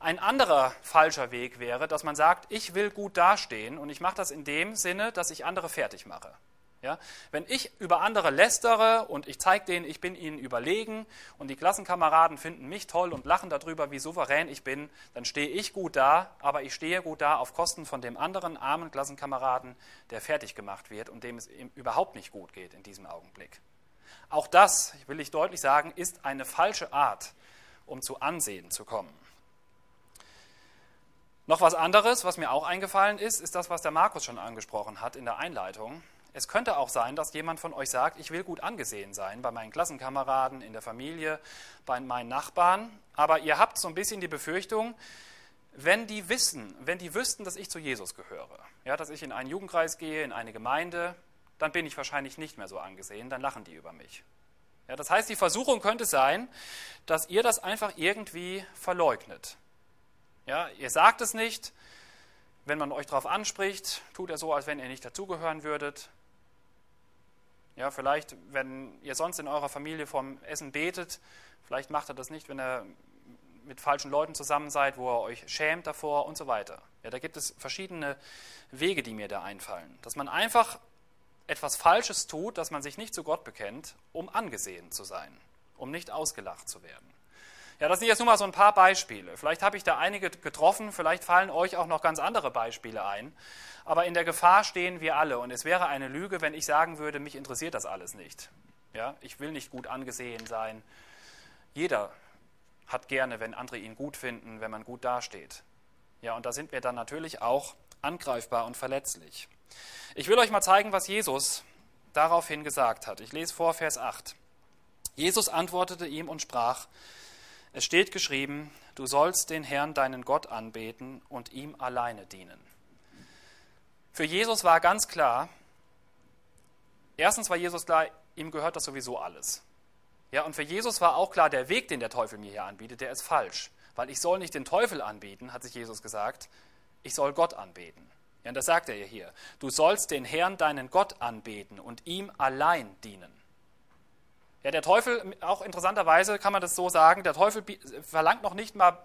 [SPEAKER 1] Ein anderer falscher Weg wäre, dass man sagt, ich will gut dastehen und ich mache das in dem Sinne, dass ich andere fertig mache. Ja? Wenn ich über andere lästere und ich zeige denen, ich bin ihnen überlegen und die Klassenkameraden finden mich toll und lachen darüber, wie souverän ich bin, dann stehe ich gut da, aber ich stehe gut da auf Kosten von dem anderen armen Klassenkameraden, der fertig gemacht wird und dem es überhaupt nicht gut geht in diesem Augenblick. Auch das, will ich deutlich sagen, ist eine falsche Art, um zu Ansehen zu kommen. Noch was anderes, was mir auch eingefallen ist, ist das, was der Markus schon angesprochen hat in der Einleitung. Es könnte auch sein, dass jemand von euch sagt, ich will gut angesehen sein bei meinen Klassenkameraden, in der Familie, bei meinen Nachbarn, aber ihr habt so ein bisschen die Befürchtung, wenn die wissen, wenn die wüssten, dass ich zu Jesus gehöre, ja, dass ich in einen Jugendkreis gehe, in eine Gemeinde, dann bin ich wahrscheinlich nicht mehr so angesehen, dann lachen die über mich. Ja, das heißt, die Versuchung könnte sein, dass ihr das einfach irgendwie verleugnet. Ja, ihr sagt es nicht, wenn man euch darauf anspricht, tut er so, als wenn ihr nicht dazugehören würdet. Ja, vielleicht, wenn ihr sonst in eurer Familie vom Essen betet, vielleicht macht er das nicht, wenn er mit falschen Leuten zusammen seid, wo er euch schämt davor und so weiter. Ja, da gibt es verschiedene Wege, die mir da einfallen. Dass man einfach etwas Falsches tut, dass man sich nicht zu Gott bekennt, um angesehen zu sein, um nicht ausgelacht zu werden. Ja, das sind jetzt nur mal so ein paar Beispiele. Vielleicht habe ich da einige getroffen, vielleicht fallen euch auch noch ganz andere Beispiele ein. Aber in der Gefahr stehen wir alle. Und es wäre eine Lüge, wenn ich sagen würde, mich interessiert das alles nicht. Ja, ich will nicht gut angesehen sein. Jeder hat gerne, wenn andere ihn gut finden, wenn man gut dasteht. Ja, und da sind wir dann natürlich auch angreifbar und verletzlich. Ich will euch mal zeigen, was Jesus daraufhin gesagt hat. Ich lese vor Vers 8. Jesus antwortete ihm und sprach, es steht geschrieben, du sollst den Herrn, deinen Gott, anbeten und ihm alleine dienen. Für Jesus war ganz klar, erstens war Jesus klar, ihm gehört das sowieso alles. Ja, und für Jesus war auch klar, der Weg, den der Teufel mir hier anbietet, der ist falsch. Weil ich soll nicht den Teufel anbeten, hat sich Jesus gesagt, ich soll Gott anbeten. Ja, und das sagt er hier. Du sollst den Herrn, deinen Gott, anbeten und ihm allein dienen. Ja, der Teufel, auch interessanterweise kann man das so sagen, der Teufel verlangt noch nicht mal,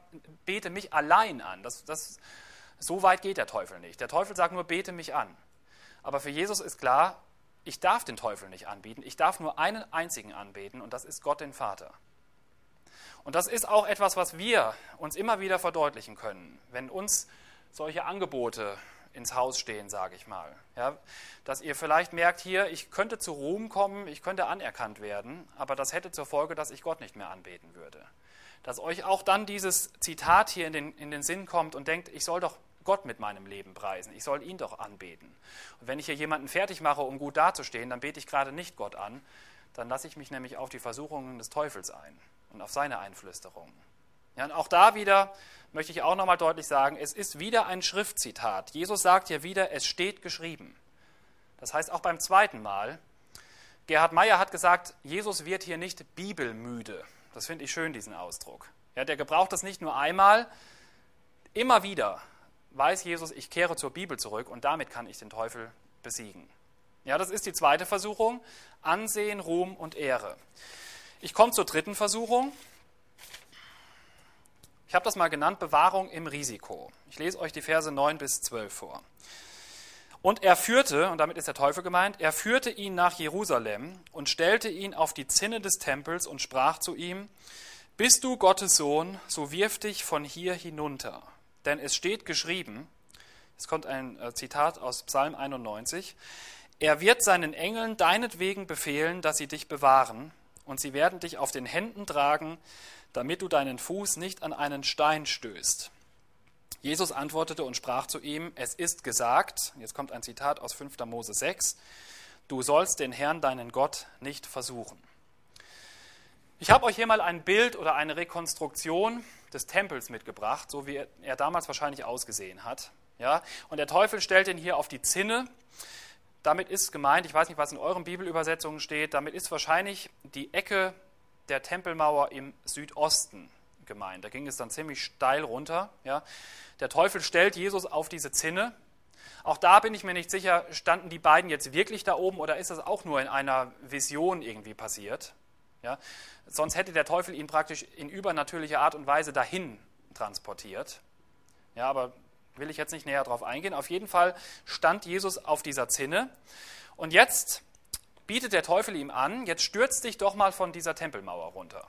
[SPEAKER 1] bete mich allein an. Das, das, so weit geht der Teufel nicht. Der Teufel sagt nur, bete mich an. Aber für Jesus ist klar, ich darf den Teufel nicht anbieten, ich darf nur einen einzigen anbeten und das ist Gott den Vater. Und das ist auch etwas, was wir uns immer wieder verdeutlichen können, wenn uns solche Angebote ins Haus stehen, sage ich mal. Ja, dass ihr vielleicht merkt, hier, ich könnte zu Ruhm kommen, ich könnte anerkannt werden, aber das hätte zur Folge, dass ich Gott nicht mehr anbeten würde. Dass euch auch dann dieses Zitat hier in den, in den Sinn kommt und denkt, ich soll doch Gott mit meinem Leben preisen, ich soll ihn doch anbeten. Und wenn ich hier jemanden fertig mache, um gut dazustehen, dann bete ich gerade nicht Gott an, dann lasse ich mich nämlich auf die Versuchungen des Teufels ein und auf seine Einflüsterungen. Ja, und auch da wieder möchte ich auch nochmal deutlich sagen, es ist wieder ein Schriftzitat. Jesus sagt hier wieder, es steht geschrieben. Das heißt auch beim zweiten Mal. Gerhard Meyer hat gesagt, Jesus wird hier nicht bibelmüde. Das finde ich schön, diesen Ausdruck. Ja, der gebraucht das nicht nur einmal, immer wieder weiß Jesus, ich kehre zur Bibel zurück und damit kann ich den Teufel besiegen. Ja, das ist die zweite Versuchung. Ansehen, Ruhm und Ehre. Ich komme zur dritten Versuchung. Ich habe das mal genannt, Bewahrung im Risiko. Ich lese euch die Verse 9 bis 12 vor. Und er führte, und damit ist der Teufel gemeint, er führte ihn nach Jerusalem und stellte ihn auf die Zinne des Tempels und sprach zu ihm, Bist du Gottes Sohn, so wirf dich von hier hinunter. Denn es steht geschrieben, es kommt ein äh, Zitat aus Psalm 91, er wird seinen Engeln deinetwegen befehlen, dass sie dich bewahren, und sie werden dich auf den Händen tragen, damit du deinen Fuß nicht an einen Stein stößt. Jesus antwortete und sprach zu ihm, es ist gesagt, jetzt kommt ein Zitat aus 5. Mose 6, du sollst den Herrn, deinen Gott, nicht versuchen. Ich habe euch hier mal ein Bild oder eine Rekonstruktion des Tempels mitgebracht, so wie er damals wahrscheinlich ausgesehen hat. Ja? Und der Teufel stellt ihn hier auf die Zinne. Damit ist gemeint, ich weiß nicht, was in euren Bibelübersetzungen steht, damit ist wahrscheinlich die Ecke der Tempelmauer im Südosten gemeint. Da ging es dann ziemlich steil runter. Ja. Der Teufel stellt Jesus auf diese Zinne. Auch da bin ich mir nicht sicher, standen die beiden jetzt wirklich da oben oder ist das auch nur in einer Vision irgendwie passiert? Ja. Sonst hätte der Teufel ihn praktisch in übernatürlicher Art und Weise dahin transportiert. Ja, aber will ich jetzt nicht näher darauf eingehen. Auf jeden Fall stand Jesus auf dieser Zinne. Und jetzt bietet der Teufel ihm an, jetzt stürzt dich doch mal von dieser Tempelmauer runter.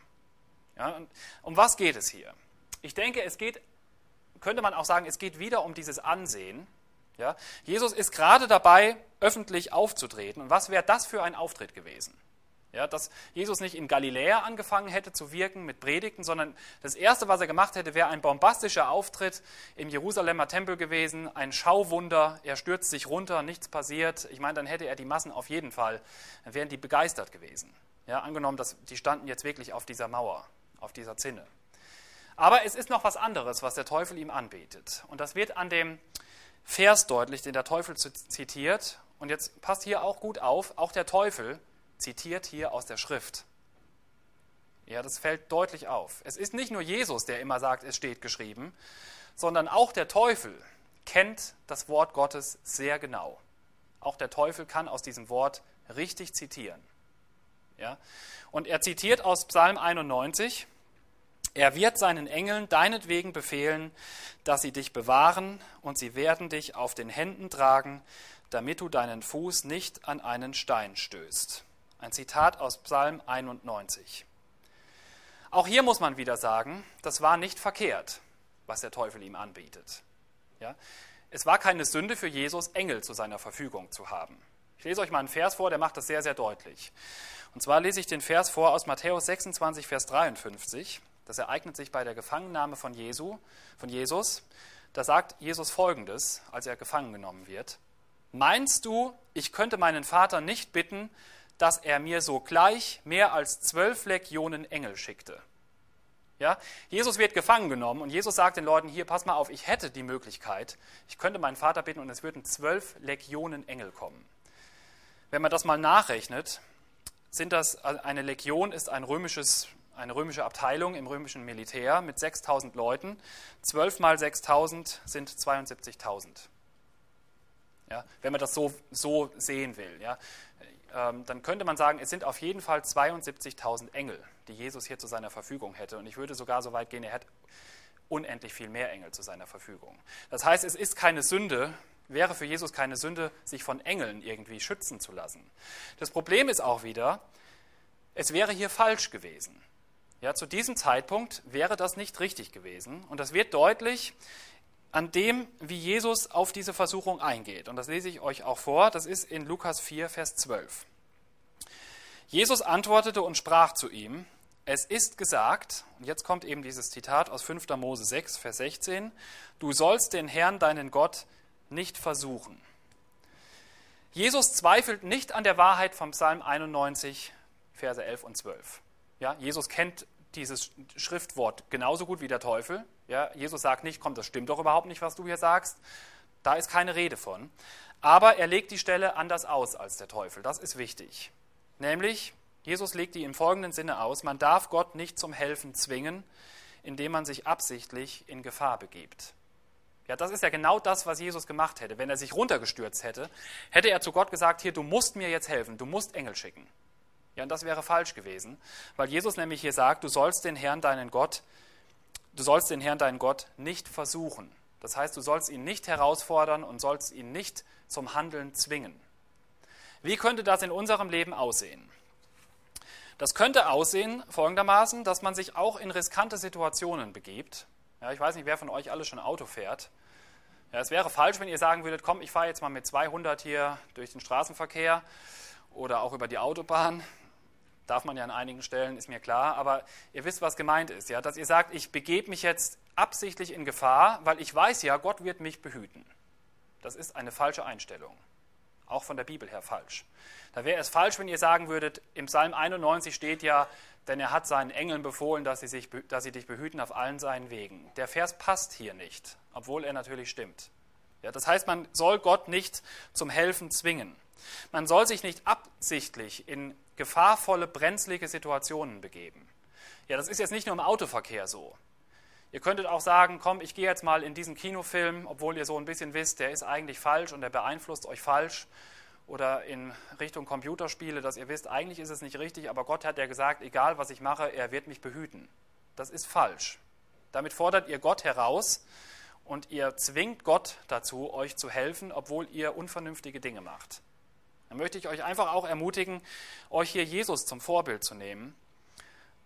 [SPEAKER 1] Ja, um was geht es hier? Ich denke, es geht, könnte man auch sagen, es geht wieder um dieses Ansehen. Ja, Jesus ist gerade dabei, öffentlich aufzutreten. Und was wäre das für ein Auftritt gewesen? Ja, dass Jesus nicht in Galiläa angefangen hätte zu wirken mit Predigten, sondern das Erste, was er gemacht hätte, wäre ein bombastischer Auftritt im Jerusalemer Tempel gewesen, ein Schauwunder, er stürzt sich runter, nichts passiert. Ich meine, dann hätte er die Massen auf jeden Fall, dann wären die begeistert gewesen. Ja, angenommen, dass die standen jetzt wirklich auf dieser Mauer, auf dieser Zinne. Aber es ist noch was anderes, was der Teufel ihm anbietet. Und das wird an dem Vers deutlich, den der Teufel zitiert. Und jetzt passt hier auch gut auf, auch der Teufel zitiert hier aus der Schrift. Ja, das fällt deutlich auf. Es ist nicht nur Jesus, der immer sagt, es steht geschrieben, sondern auch der Teufel kennt das Wort Gottes sehr genau. Auch der Teufel kann aus diesem Wort richtig zitieren. Ja? Und er zitiert aus Psalm 91, er wird seinen Engeln deinetwegen befehlen, dass sie dich bewahren und sie werden dich auf den Händen tragen, damit du deinen Fuß nicht an einen Stein stößt. Ein Zitat aus Psalm 91. Auch hier muss man wieder sagen, das war nicht verkehrt, was der Teufel ihm anbietet. Ja? Es war keine Sünde für Jesus, Engel zu seiner Verfügung zu haben. Ich lese euch mal einen Vers vor, der macht das sehr, sehr deutlich. Und zwar lese ich den Vers vor aus Matthäus 26, Vers 53. Das ereignet sich bei der Gefangennahme von, Jesu, von Jesus. Da sagt Jesus folgendes, als er gefangen genommen wird. Meinst du, ich könnte meinen Vater nicht bitten, dass er mir sogleich mehr als zwölf Legionen Engel schickte. Ja? Jesus wird gefangen genommen und Jesus sagt den Leuten, hier, pass mal auf, ich hätte die Möglichkeit, ich könnte meinen Vater bitten und es würden zwölf Legionen Engel kommen. Wenn man das mal nachrechnet, sind das, eine Legion ist ein römisches, eine römische Abteilung im römischen Militär mit 6000 Leuten. 12 mal 6000 sind 72.000. Ja, wenn man das so, so sehen will. Ja. Ähm, dann könnte man sagen, es sind auf jeden Fall 72.000 Engel, die Jesus hier zu seiner Verfügung hätte. Und ich würde sogar so weit gehen, er hätte unendlich viel mehr Engel zu seiner Verfügung. Das heißt, es ist keine Sünde, wäre für Jesus keine Sünde, sich von Engeln irgendwie schützen zu lassen. Das Problem ist auch wieder, es wäre hier falsch gewesen. Ja, zu diesem Zeitpunkt wäre das nicht richtig gewesen. Und das wird deutlich an dem, wie Jesus auf diese Versuchung eingeht. Und das lese ich euch auch vor. Das ist in Lukas 4, Vers 12. Jesus antwortete und sprach zu ihm, es ist gesagt, und jetzt kommt eben dieses Zitat aus 5. Mose 6, Vers 16, du sollst den Herrn, deinen Gott, nicht versuchen. Jesus zweifelt nicht an der Wahrheit vom Psalm 91, Verse 11 und 12. Ja, Jesus kennt dieses Schriftwort genauso gut wie der Teufel. Ja, Jesus sagt nicht, komm, das stimmt doch überhaupt nicht, was du hier sagst. Da ist keine Rede von. Aber er legt die Stelle anders aus als der Teufel. Das ist wichtig. Nämlich, Jesus legt die im folgenden Sinne aus, man darf Gott nicht zum Helfen zwingen, indem man sich absichtlich in Gefahr begibt. Ja, das ist ja genau das, was Jesus gemacht hätte. Wenn er sich runtergestürzt hätte, hätte er zu Gott gesagt, hier, du musst mir jetzt helfen, du musst Engel schicken. Ja, und das wäre falsch gewesen, weil Jesus nämlich hier sagt, du sollst den Herrn, deinen Gott, du sollst den Herrn, deinen Gott nicht versuchen. Das heißt, du sollst ihn nicht herausfordern und sollst ihn nicht zum Handeln zwingen. Wie könnte das in unserem Leben aussehen? Das könnte aussehen folgendermaßen, dass man sich auch in riskante Situationen begibt. Ja, ich weiß nicht, wer von euch alle schon Auto fährt. Ja, es wäre falsch, wenn ihr sagen würdet, komm, ich fahre jetzt mal mit 200 hier durch den Straßenverkehr oder auch über die Autobahn darf man ja an einigen Stellen, ist mir klar, aber ihr wisst, was gemeint ist, ja, dass ihr sagt, ich begebe mich jetzt absichtlich in Gefahr, weil ich weiß ja, Gott wird mich behüten. Das ist eine falsche Einstellung, auch von der Bibel her falsch. Da wäre es falsch, wenn ihr sagen würdet, im Psalm 91 steht ja, denn er hat seinen Engeln befohlen, dass sie, sich, dass sie dich behüten auf allen seinen Wegen. Der Vers passt hier nicht, obwohl er natürlich stimmt. Ja, das heißt, man soll Gott nicht zum Helfen zwingen. Man soll sich nicht absichtlich in gefahrvolle, brenzlige Situationen begeben. Ja, das ist jetzt nicht nur im Autoverkehr so. Ihr könntet auch sagen, komm, ich gehe jetzt mal in diesen Kinofilm, obwohl ihr so ein bisschen wisst, der ist eigentlich falsch und der beeinflusst euch falsch. Oder in Richtung Computerspiele, dass ihr wisst, eigentlich ist es nicht richtig, aber Gott hat ja gesagt, egal was ich mache, er wird mich behüten. Das ist falsch. Damit fordert ihr Gott heraus und ihr zwingt Gott dazu, euch zu helfen, obwohl ihr unvernünftige Dinge macht. Dann möchte ich euch einfach auch ermutigen, euch hier Jesus zum Vorbild zu nehmen,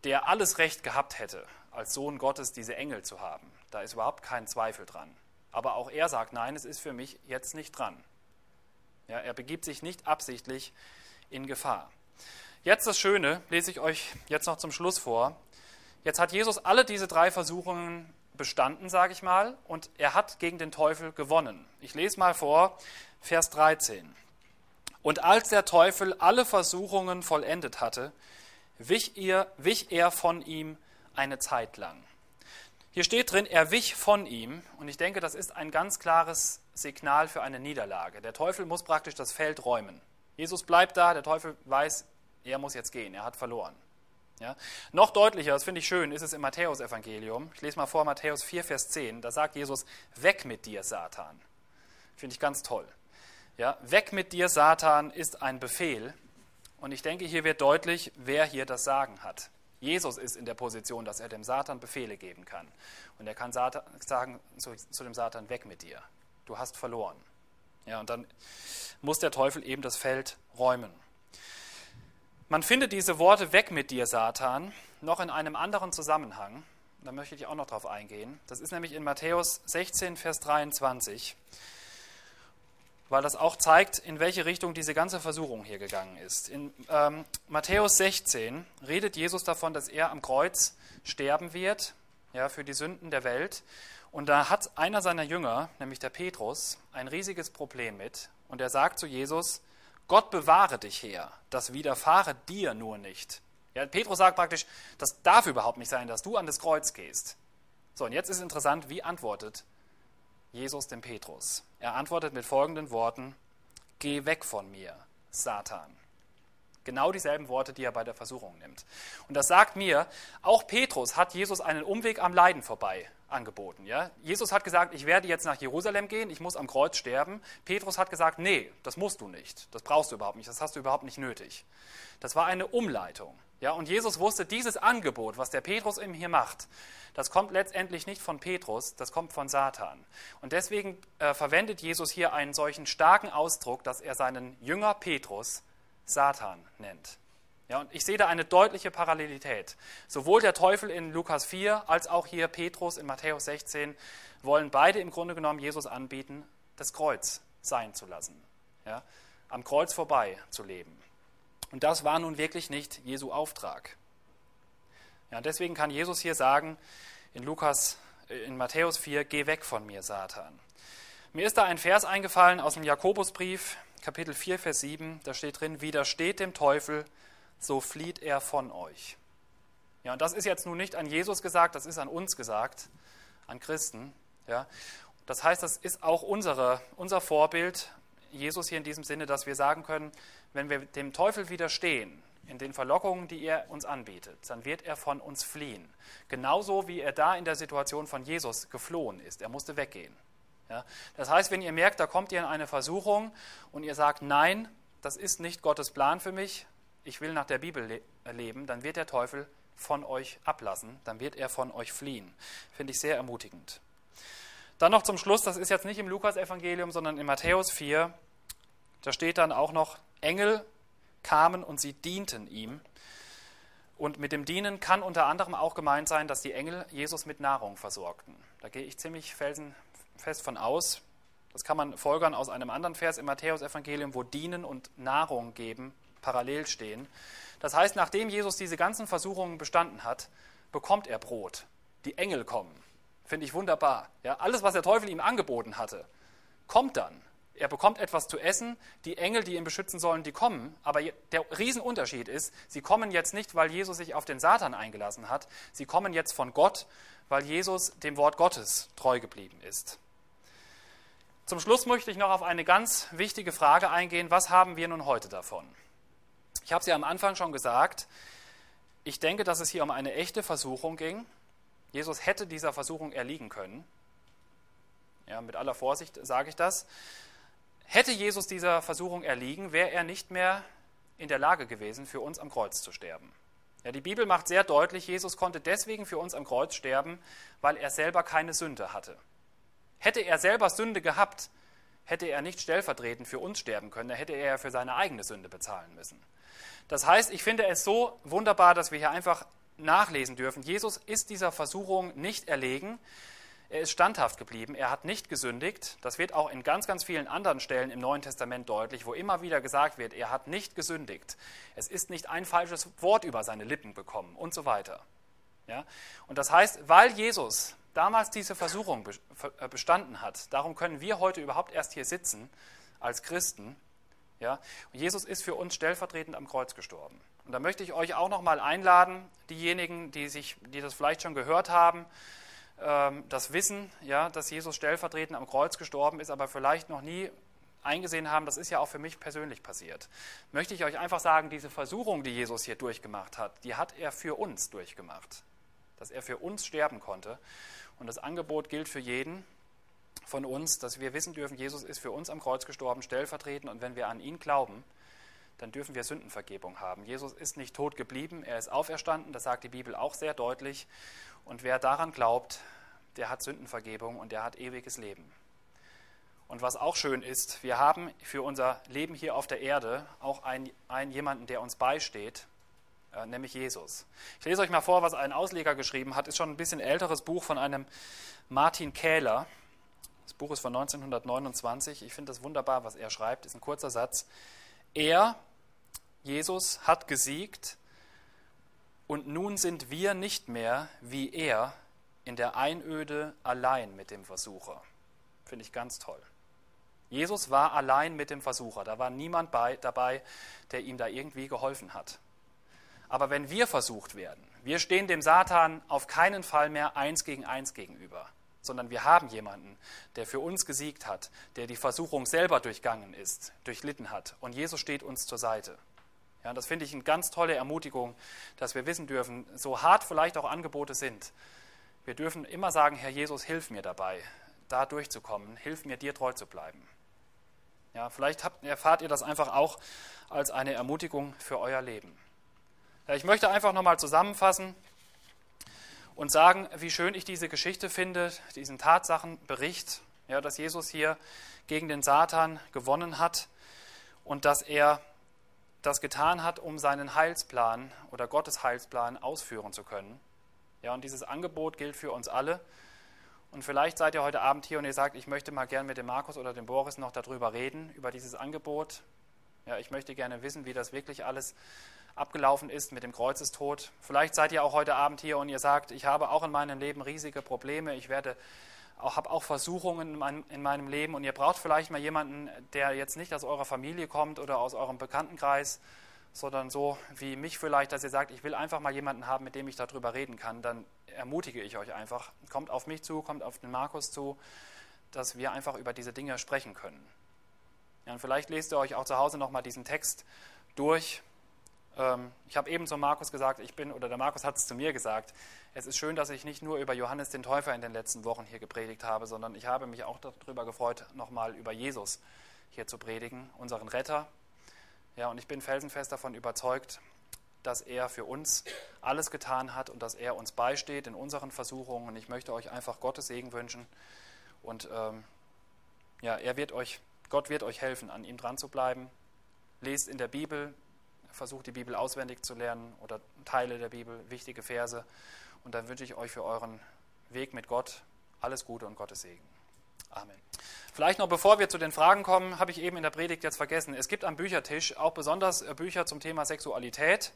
[SPEAKER 1] der alles Recht gehabt hätte, als Sohn Gottes diese Engel zu haben. Da ist überhaupt kein Zweifel dran. Aber auch er sagt, nein, es ist für mich jetzt nicht dran. Ja, er begibt sich nicht absichtlich in Gefahr. Jetzt das Schöne, lese ich euch jetzt noch zum Schluss vor. Jetzt hat Jesus alle diese drei Versuchungen bestanden, sage ich mal, und er hat gegen den Teufel gewonnen. Ich lese mal vor, Vers 13. Und als der Teufel alle Versuchungen vollendet hatte, wich, ihr, wich er von ihm eine Zeit lang. Hier steht drin, er wich von ihm, und ich denke, das ist ein ganz klares Signal für eine Niederlage. Der Teufel muss praktisch das Feld räumen. Jesus bleibt da, der Teufel weiß, er muss jetzt gehen, er hat verloren. Ja? Noch deutlicher, das finde ich schön, ist es im Matthäusevangelium. Ich lese mal vor Matthäus 4, Vers 10. Da sagt Jesus: Weg mit dir, Satan. Finde ich ganz toll. Ja? Weg mit dir, Satan ist ein Befehl. Und ich denke, hier wird deutlich, wer hier das Sagen hat. Jesus ist in der Position, dass er dem Satan Befehle geben kann. Und er kann Satan, sagen zu, zu dem Satan: Weg mit dir. Du hast verloren. Ja, und dann muss der Teufel eben das Feld räumen. Man findet diese Worte weg mit dir, Satan, noch in einem anderen Zusammenhang. Da möchte ich auch noch drauf eingehen. Das ist nämlich in Matthäus 16, Vers 23, weil das auch zeigt, in welche Richtung diese ganze Versuchung hier gegangen ist. In ähm, Matthäus 16 redet Jesus davon, dass er am Kreuz sterben wird ja, für die Sünden der Welt. Und da hat einer seiner Jünger, nämlich der Petrus, ein riesiges Problem mit. Und er sagt zu Jesus, Gott bewahre dich her, das widerfahre dir nur nicht. Ja, Petrus sagt praktisch, das darf überhaupt nicht sein, dass du an das Kreuz gehst. So, und jetzt ist interessant, wie antwortet Jesus dem Petrus? Er antwortet mit folgenden Worten, Geh weg von mir, Satan. Genau dieselben Worte, die er bei der Versuchung nimmt. Und das sagt mir, auch Petrus hat Jesus einen Umweg am Leiden vorbei angeboten. Ja? Jesus hat gesagt, ich werde jetzt nach Jerusalem gehen, ich muss am Kreuz sterben. Petrus hat gesagt, nee, das musst du nicht, das brauchst du überhaupt nicht, das hast du überhaupt nicht nötig. Das war eine Umleitung. Ja? Und Jesus wusste, dieses Angebot, was der Petrus ihm hier macht, das kommt letztendlich nicht von Petrus, das kommt von Satan. Und deswegen äh, verwendet Jesus hier einen solchen starken Ausdruck, dass er seinen Jünger Petrus Satan nennt. Ja, und ich sehe da eine deutliche Parallelität. Sowohl der Teufel in Lukas 4 als auch hier Petrus in Matthäus 16 wollen beide im Grunde genommen Jesus anbieten, das Kreuz sein zu lassen. Ja, am Kreuz vorbei zu leben. Und das war nun wirklich nicht Jesu Auftrag. Ja, deswegen kann Jesus hier sagen in Lukas, äh, in Matthäus 4, geh weg von mir, Satan. Mir ist da ein Vers eingefallen aus dem Jakobusbrief, Kapitel 4, Vers 7. Da steht drin, widersteht dem Teufel, so flieht er von euch. Ja, und das ist jetzt nun nicht an Jesus gesagt, das ist an uns gesagt, an Christen. Ja. Das heißt, das ist auch unsere, unser Vorbild, Jesus hier in diesem Sinne, dass wir sagen können, wenn wir dem Teufel widerstehen, in den Verlockungen, die er uns anbietet, dann wird er von uns fliehen. Genauso wie er da in der Situation von Jesus geflohen ist. Er musste weggehen. Ja? Das heißt, wenn ihr merkt, da kommt ihr in eine Versuchung und ihr sagt, nein, das ist nicht Gottes Plan für mich, ich will nach der Bibel le leben, dann wird der Teufel von euch ablassen, dann wird er von euch fliehen. Finde ich sehr ermutigend. Dann noch zum Schluss, das ist jetzt nicht im Lukas-Evangelium, sondern in Matthäus 4, da steht dann auch noch, Engel kamen und sie dienten ihm. Und mit dem Dienen kann unter anderem auch gemeint sein, dass die Engel Jesus mit Nahrung versorgten. Da gehe ich ziemlich felsenfest von aus. Das kann man folgern aus einem anderen Vers im Matthäus-Evangelium, wo Dienen und Nahrung geben parallel stehen. Das heißt, nachdem Jesus diese ganzen Versuchungen bestanden hat, bekommt er Brot. Die Engel kommen. Finde ich wunderbar. Ja, alles, was der Teufel ihm angeboten hatte, kommt dann. Er bekommt etwas zu essen. Die Engel, die ihn beschützen sollen, die kommen. Aber der Riesenunterschied ist, sie kommen jetzt nicht, weil Jesus sich auf den Satan eingelassen hat. Sie kommen jetzt von Gott, weil Jesus dem Wort Gottes treu geblieben ist. Zum Schluss möchte ich noch auf eine ganz wichtige Frage eingehen. Was haben wir nun heute davon? Ich habe es ja am Anfang schon gesagt, ich denke, dass es hier um eine echte Versuchung ging. Jesus hätte dieser Versuchung erliegen können. Ja, mit aller Vorsicht sage ich das. Hätte Jesus dieser Versuchung erliegen, wäre er nicht mehr in der Lage gewesen, für uns am Kreuz zu sterben. Ja, die Bibel macht sehr deutlich, Jesus konnte deswegen für uns am Kreuz sterben, weil er selber keine Sünde hatte. Hätte er selber Sünde gehabt, hätte er nicht stellvertretend für uns sterben können, da hätte er für seine eigene Sünde bezahlen müssen. Das heißt, ich finde es so wunderbar, dass wir hier einfach nachlesen dürfen. Jesus ist dieser Versuchung nicht erlegen. Er ist standhaft geblieben, er hat nicht gesündigt. Das wird auch in ganz, ganz vielen anderen Stellen im Neuen Testament deutlich, wo immer wieder gesagt wird, er hat nicht gesündigt. Es ist nicht ein falsches Wort über seine Lippen bekommen und so weiter. Ja? Und das heißt, weil Jesus damals diese Versuchung äh, bestanden hat, darum können wir heute überhaupt erst hier sitzen als Christen. Ja? Und Jesus ist für uns stellvertretend am Kreuz gestorben. Und da möchte ich euch auch noch mal einladen, diejenigen, die, sich, die das vielleicht schon gehört haben, ähm, das Wissen, ja, dass Jesus stellvertretend am Kreuz gestorben ist, aber vielleicht noch nie eingesehen haben, das ist ja auch für mich persönlich passiert, möchte ich euch einfach sagen, diese Versuchung, die Jesus hier durchgemacht hat, die hat er für uns durchgemacht. Dass er für uns sterben konnte. Und das Angebot gilt für jeden von uns, dass wir wissen dürfen, Jesus ist für uns am Kreuz gestorben, stellvertretend. Und wenn wir an ihn glauben, dann dürfen wir Sündenvergebung haben. Jesus ist nicht tot geblieben, er ist auferstanden, das sagt die Bibel auch sehr deutlich. Und wer daran glaubt, der hat Sündenvergebung und der hat ewiges Leben. Und was auch schön ist, wir haben für unser Leben hier auf der Erde auch einen, einen jemanden, der uns beisteht, äh, nämlich Jesus. Ich lese euch mal vor, was ein Ausleger geschrieben hat. Ist schon ein bisschen älteres Buch von einem Martin Kähler. Das Buch ist von 1929. Ich finde das wunderbar, was er schreibt. Ist ein kurzer Satz. Er, Jesus, hat gesiegt und nun sind wir nicht mehr wie er in der Einöde allein mit dem Versucher. Finde ich ganz toll. Jesus war allein mit dem Versucher. Da war niemand bei, dabei, der ihm da irgendwie geholfen hat. Aber wenn wir versucht werden, wir stehen dem Satan auf keinen Fall mehr eins gegen eins gegenüber, sondern wir haben jemanden, der für uns gesiegt hat, der die Versuchung selber durchgangen ist, durchlitten hat. Und Jesus steht uns zur Seite. Ja, das finde ich eine ganz tolle Ermutigung, dass wir wissen dürfen, so hart vielleicht auch Angebote sind, wir dürfen immer sagen, Herr Jesus, hilf mir dabei, da durchzukommen, hilf mir, dir treu zu bleiben. Ja, vielleicht habt, erfahrt ihr das einfach auch als eine Ermutigung für euer Leben. Ja, ich möchte einfach nochmal zusammenfassen und sagen, wie schön ich diese Geschichte finde, diesen Tatsachenbericht, ja, dass Jesus hier gegen den Satan gewonnen hat und dass er das getan hat, um seinen Heilsplan oder Gottes Heilsplan ausführen zu können. Ja, und dieses Angebot gilt für uns alle. Und vielleicht seid ihr heute Abend hier und ihr sagt, ich möchte mal gern mit dem Markus oder dem Boris noch darüber reden, über dieses Angebot. Ja, ich möchte gerne wissen, wie das wirklich alles abgelaufen ist mit dem Kreuzestod. Vielleicht seid ihr auch heute Abend hier und ihr sagt, ich habe auch in meinem Leben riesige Probleme. Ich werde auch, habe auch Versuchungen in meinem, in meinem Leben und ihr braucht vielleicht mal jemanden, der jetzt nicht aus eurer Familie kommt oder aus eurem Bekanntenkreis, sondern so wie mich vielleicht, dass ihr sagt, ich will einfach mal jemanden haben, mit dem ich darüber reden kann, dann ermutige ich euch einfach, kommt auf mich zu, kommt auf den Markus zu, dass wir einfach über diese Dinge sprechen können. Ja, und vielleicht lest ihr euch auch zu Hause nochmal diesen Text durch. Ähm, ich habe eben zu Markus gesagt, ich bin, oder der Markus hat es zu mir gesagt, es ist schön, dass ich nicht nur über Johannes den Täufer in den letzten Wochen hier gepredigt habe, sondern ich habe mich auch darüber gefreut, nochmal über Jesus hier zu predigen, unseren Retter. Ja, und ich bin felsenfest davon überzeugt, dass er für uns alles getan hat und dass er uns beisteht in unseren Versuchungen. Und ich möchte euch einfach Gottes Segen wünschen. Und ähm, ja, er wird euch, Gott wird euch helfen, an ihm dran zu bleiben. Lest in der Bibel, versucht die Bibel auswendig zu lernen oder Teile der Bibel, wichtige Verse. Und dann wünsche ich euch für euren Weg mit Gott alles Gute und Gottes Segen. Amen. Vielleicht noch bevor wir zu den Fragen kommen, habe ich eben in der Predigt jetzt vergessen. Es gibt am Büchertisch auch besonders äh, Bücher zum Thema Sexualität,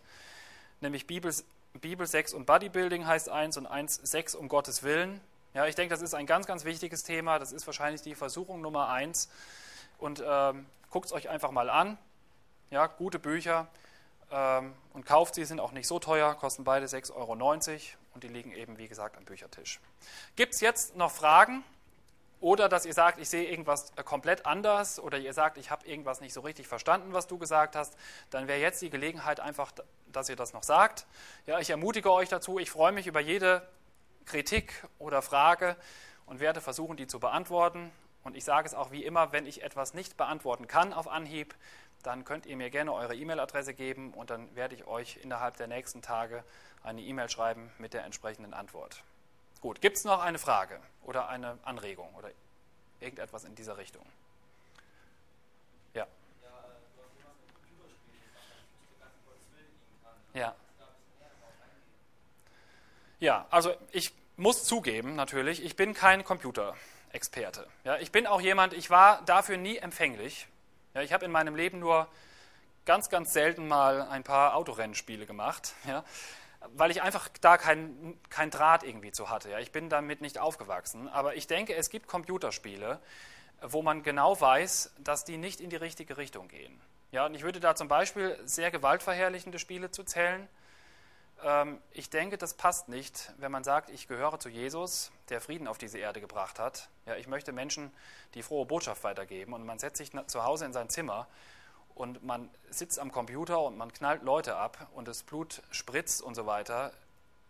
[SPEAKER 1] nämlich Bibel, Bibel Sex und Bodybuilding heißt eins und eins Sex um Gottes Willen. Ja, ich denke, das ist ein ganz, ganz wichtiges Thema. Das ist wahrscheinlich die Versuchung Nummer eins. Und ähm, guckt es euch einfach mal an. Ja, gute Bücher ähm, und kauft sie, sind auch nicht so teuer, kosten beide 6,90 Euro und die liegen eben, wie gesagt, am Büchertisch. Gibt es jetzt noch Fragen? Oder dass ihr sagt, ich sehe irgendwas äh, komplett anders oder ihr sagt, ich habe irgendwas nicht so richtig verstanden, was du gesagt hast, dann wäre jetzt die Gelegenheit einfach, dass ihr das noch sagt. Ja, ich ermutige euch dazu, ich freue mich über jede Kritik oder Frage und werde versuchen, die zu beantworten. Und ich sage es auch wie immer, wenn ich etwas nicht beantworten kann auf Anhieb, dann könnt ihr mir gerne eure E-Mail-Adresse geben und dann werde ich euch innerhalb der nächsten Tage eine E-Mail schreiben mit der entsprechenden Antwort. Gut, gibt es noch eine Frage oder eine Anregung oder irgendetwas in dieser Richtung? Ja. Ja. Ja, also ich muss zugeben, natürlich, ich bin kein Computerexperte. Ja, ich bin auch jemand, ich war dafür nie empfänglich. Ja, ich habe in meinem Leben nur ganz, ganz selten mal ein paar Autorennspiele gemacht, ja, weil ich einfach da kein, kein Draht irgendwie zu hatte. Ja. Ich bin damit nicht aufgewachsen. Aber ich denke, es gibt Computerspiele, wo man genau weiß, dass die nicht in die richtige Richtung gehen. Ja, und ich würde da zum Beispiel sehr gewaltverherrlichende Spiele zu zählen ich denke, das passt nicht, wenn man sagt, ich gehöre zu Jesus, der Frieden auf diese Erde gebracht hat. Ja, ich möchte Menschen die frohe Botschaft weitergeben und man setzt sich zu Hause in sein Zimmer und man sitzt am Computer und man knallt Leute ab und das Blut spritzt und so weiter.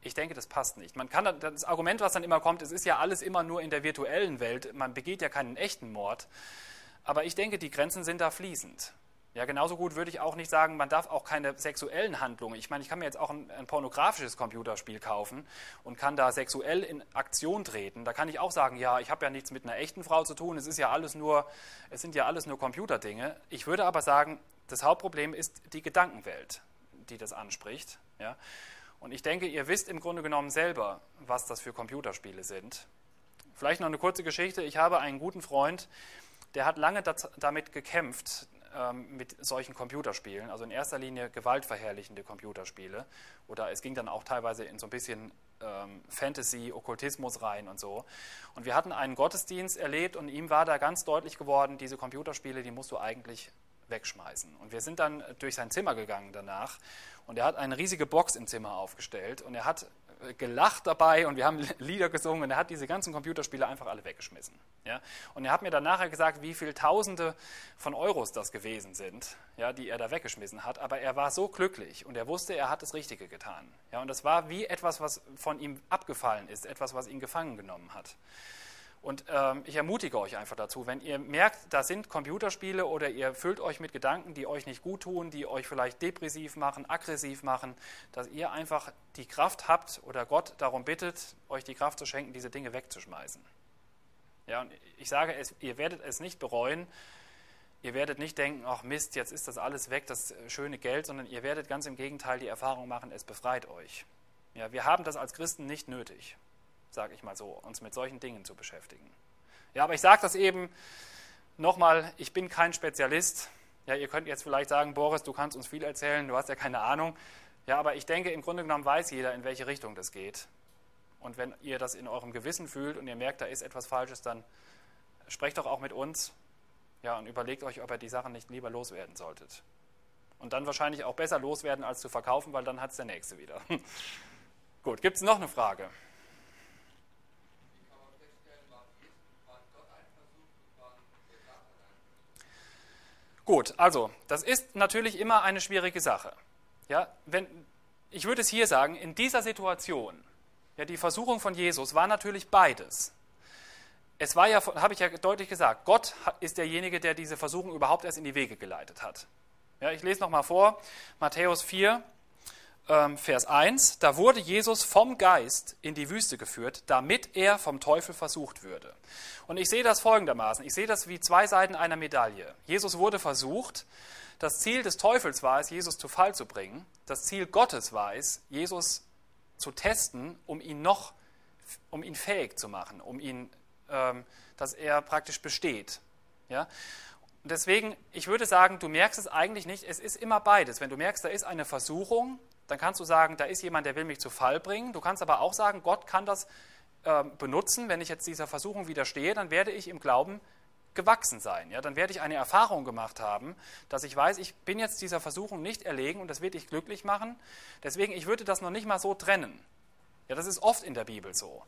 [SPEAKER 1] Ich denke, das passt nicht. Man kann das Argument, was dann immer kommt, es ist ja alles immer nur in der virtuellen Welt. Man begeht ja keinen echten Mord. Aber ich denke, die Grenzen sind da fließend. Ja, genauso gut würde ich auch nicht sagen, man darf auch keine sexuellen Handlungen. Ich meine, ich kann mir jetzt auch ein, ein, pornografisches Computerspiel kaufen und kann da sexuell in Aktion treten. Da kann ich auch sagen, ja, ich habe ja nichts mit einer echten Frau zu tun. Es ist ja alles nur, es sind ja alles nur Computerdinge. Ich würde aber sagen, das Hauptproblem ist die Gedankenwelt, die das anspricht. Ja? Und ich denke, ihr wisst im Grunde genommen selber, was das für Computerspiele sind. Vielleicht noch eine kurze Geschichte. Ich habe einen guten Freund, der hat lange damit gekämpft, ähm, mit solchen Computerspielen, also in erster Linie gewaltverherrlichende Computerspiele. Oder es ging dann auch teilweise in so ein bisschen ähm, Fantasy, Okkultismus rein und so. Und wir hatten einen Gottesdienst erlebt und ihm war da ganz deutlich geworden, diese Computerspiele, die musst du eigentlich wegschmeißen. Und wir sind dann durch sein Zimmer gegangen danach und er hat eine riesige Box im Zimmer aufgestellt und er hat gelacht dabei und wir haben *laughs* Lieder gesungen und er hat diese ganzen Computerspiele einfach alle weggeschmissen. Ja? Und er hat mir dann nachher gesagt, wie viele Tausende von Euros das gewesen sind, ja, die er da weggeschmissen hat. Aber er war so glücklich und er wusste, er hat das Richtige getan. Ja? Und das war wie etwas, was von ihm abgefallen ist, etwas, was ihn gefangen genommen hat. Und ähm, ich ermutige euch einfach dazu, wenn ihr merkt, da sind Computerspiele oder ihr füllt euch mit Gedanken, die euch nicht gut tun, die euch vielleicht depressiv machen, aggressiv machen, dass ihr einfach die Kraft habt oder Gott darum bittet, euch die Kraft zu schenken, diese Dinge wegzuschmeißen. Ja, und ich sage, es, ihr werdet es nicht bereuen, ihr werdet nicht denken, ach Mist, jetzt ist das alles weg, das schöne Geld, sondern ihr werdet ganz im Gegenteil die Erfahrung machen, es befreit euch. Ja, wir haben das als Christen nicht nötig sage ich mal so, uns mit solchen Dingen zu beschäftigen. Ja, aber ich sage das eben nochmal, ich bin kein Spezialist. Ja, ihr könnt jetzt vielleicht sagen, Boris, du kannst uns viel erzählen, du hast ja keine Ahnung. Ja, aber ich denke, im Grunde genommen weiß jeder, in welche Richtung das geht. Und wenn ihr das in eurem Gewissen fühlt und ihr merkt, da ist etwas Falsches, dann sprecht doch auch mit uns ja, und überlegt euch, ob ihr die Sachen nicht lieber loswerden solltet. Und dann wahrscheinlich auch besser loswerden, als zu verkaufen, weil dann hat es der Nächste wieder. *laughs* Gut, gibt es noch eine Frage? Gut, also, das ist natürlich immer eine schwierige Sache. Ja, wenn, ich würde es hier sagen, in dieser Situation, ja, die Versuchung von Jesus war natürlich beides. Es war ja, habe ich ja deutlich gesagt, Gott ist derjenige, der diese Versuchung überhaupt erst in die Wege geleitet hat. Ja, ich lese nochmal vor, Matthäus 4, ähm, Vers 1, da wurde Jesus vom Geist in die Wüste geführt, damit er vom Teufel versucht würde. Und ich sehe das folgendermaßen, ich sehe das wie zwei Seiten einer Medaille. Jesus wurde versucht, das Ziel des Teufels war es, Jesus zu Fall zu bringen, das Ziel Gottes war es, Jesus zu testen, um ihn noch, um ihn fähig zu machen, um ihn, ähm, dass er praktisch besteht. Ja? deswegen, ich würde sagen, du merkst es eigentlich nicht, es ist immer beides. Wenn du merkst, da ist eine Versuchung, dann kannst du sagen, da ist jemand, der will mich zu Fall bringen. Du kannst aber auch sagen, Gott kann das äh, benutzen. Wenn ich jetzt dieser Versuchung widerstehe, dann werde ich im Glauben gewachsen sein. Ja? Dann werde ich eine Erfahrung gemacht haben, dass ich weiß, ich bin jetzt dieser Versuchung nicht erlegen und das wird dich glücklich machen. Deswegen, ich würde das noch nicht mal so trennen. Ja, das ist oft in der Bibel so.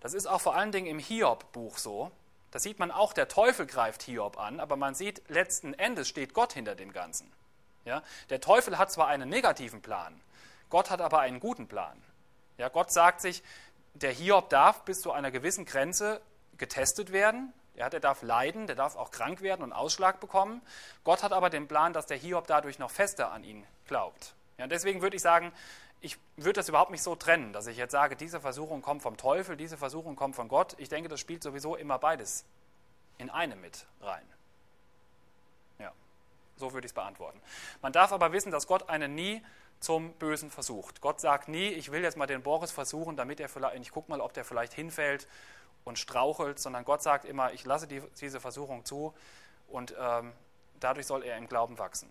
[SPEAKER 1] Das ist auch vor allen Dingen im Hiob-Buch so. Da sieht man auch, der Teufel greift Hiob an, aber man sieht, letzten Endes steht Gott hinter dem Ganzen. Ja? Der Teufel hat zwar einen negativen Plan, Gott hat aber einen guten Plan. Ja, Gott sagt sich, der Hiob darf bis zu einer gewissen Grenze getestet werden. Ja, der darf leiden, der darf auch krank werden und Ausschlag bekommen. Gott hat aber den Plan, dass der Hiob dadurch noch fester an ihn glaubt. Ja, deswegen würde ich sagen, ich würde das überhaupt nicht so trennen, dass ich jetzt sage, diese Versuchung kommt vom Teufel, diese Versuchung kommt von Gott. Ich denke, das spielt sowieso immer beides in einem mit rein. Ja, so würde ich es beantworten. Man darf aber wissen, dass Gott einen nie zum Bösen versucht. Gott sagt nie, ich will jetzt mal den Boris versuchen, damit er vielleicht, ich gucke mal, ob der vielleicht hinfällt und strauchelt, sondern Gott sagt immer, ich lasse die, diese Versuchung zu und ähm, dadurch soll er im Glauben wachsen.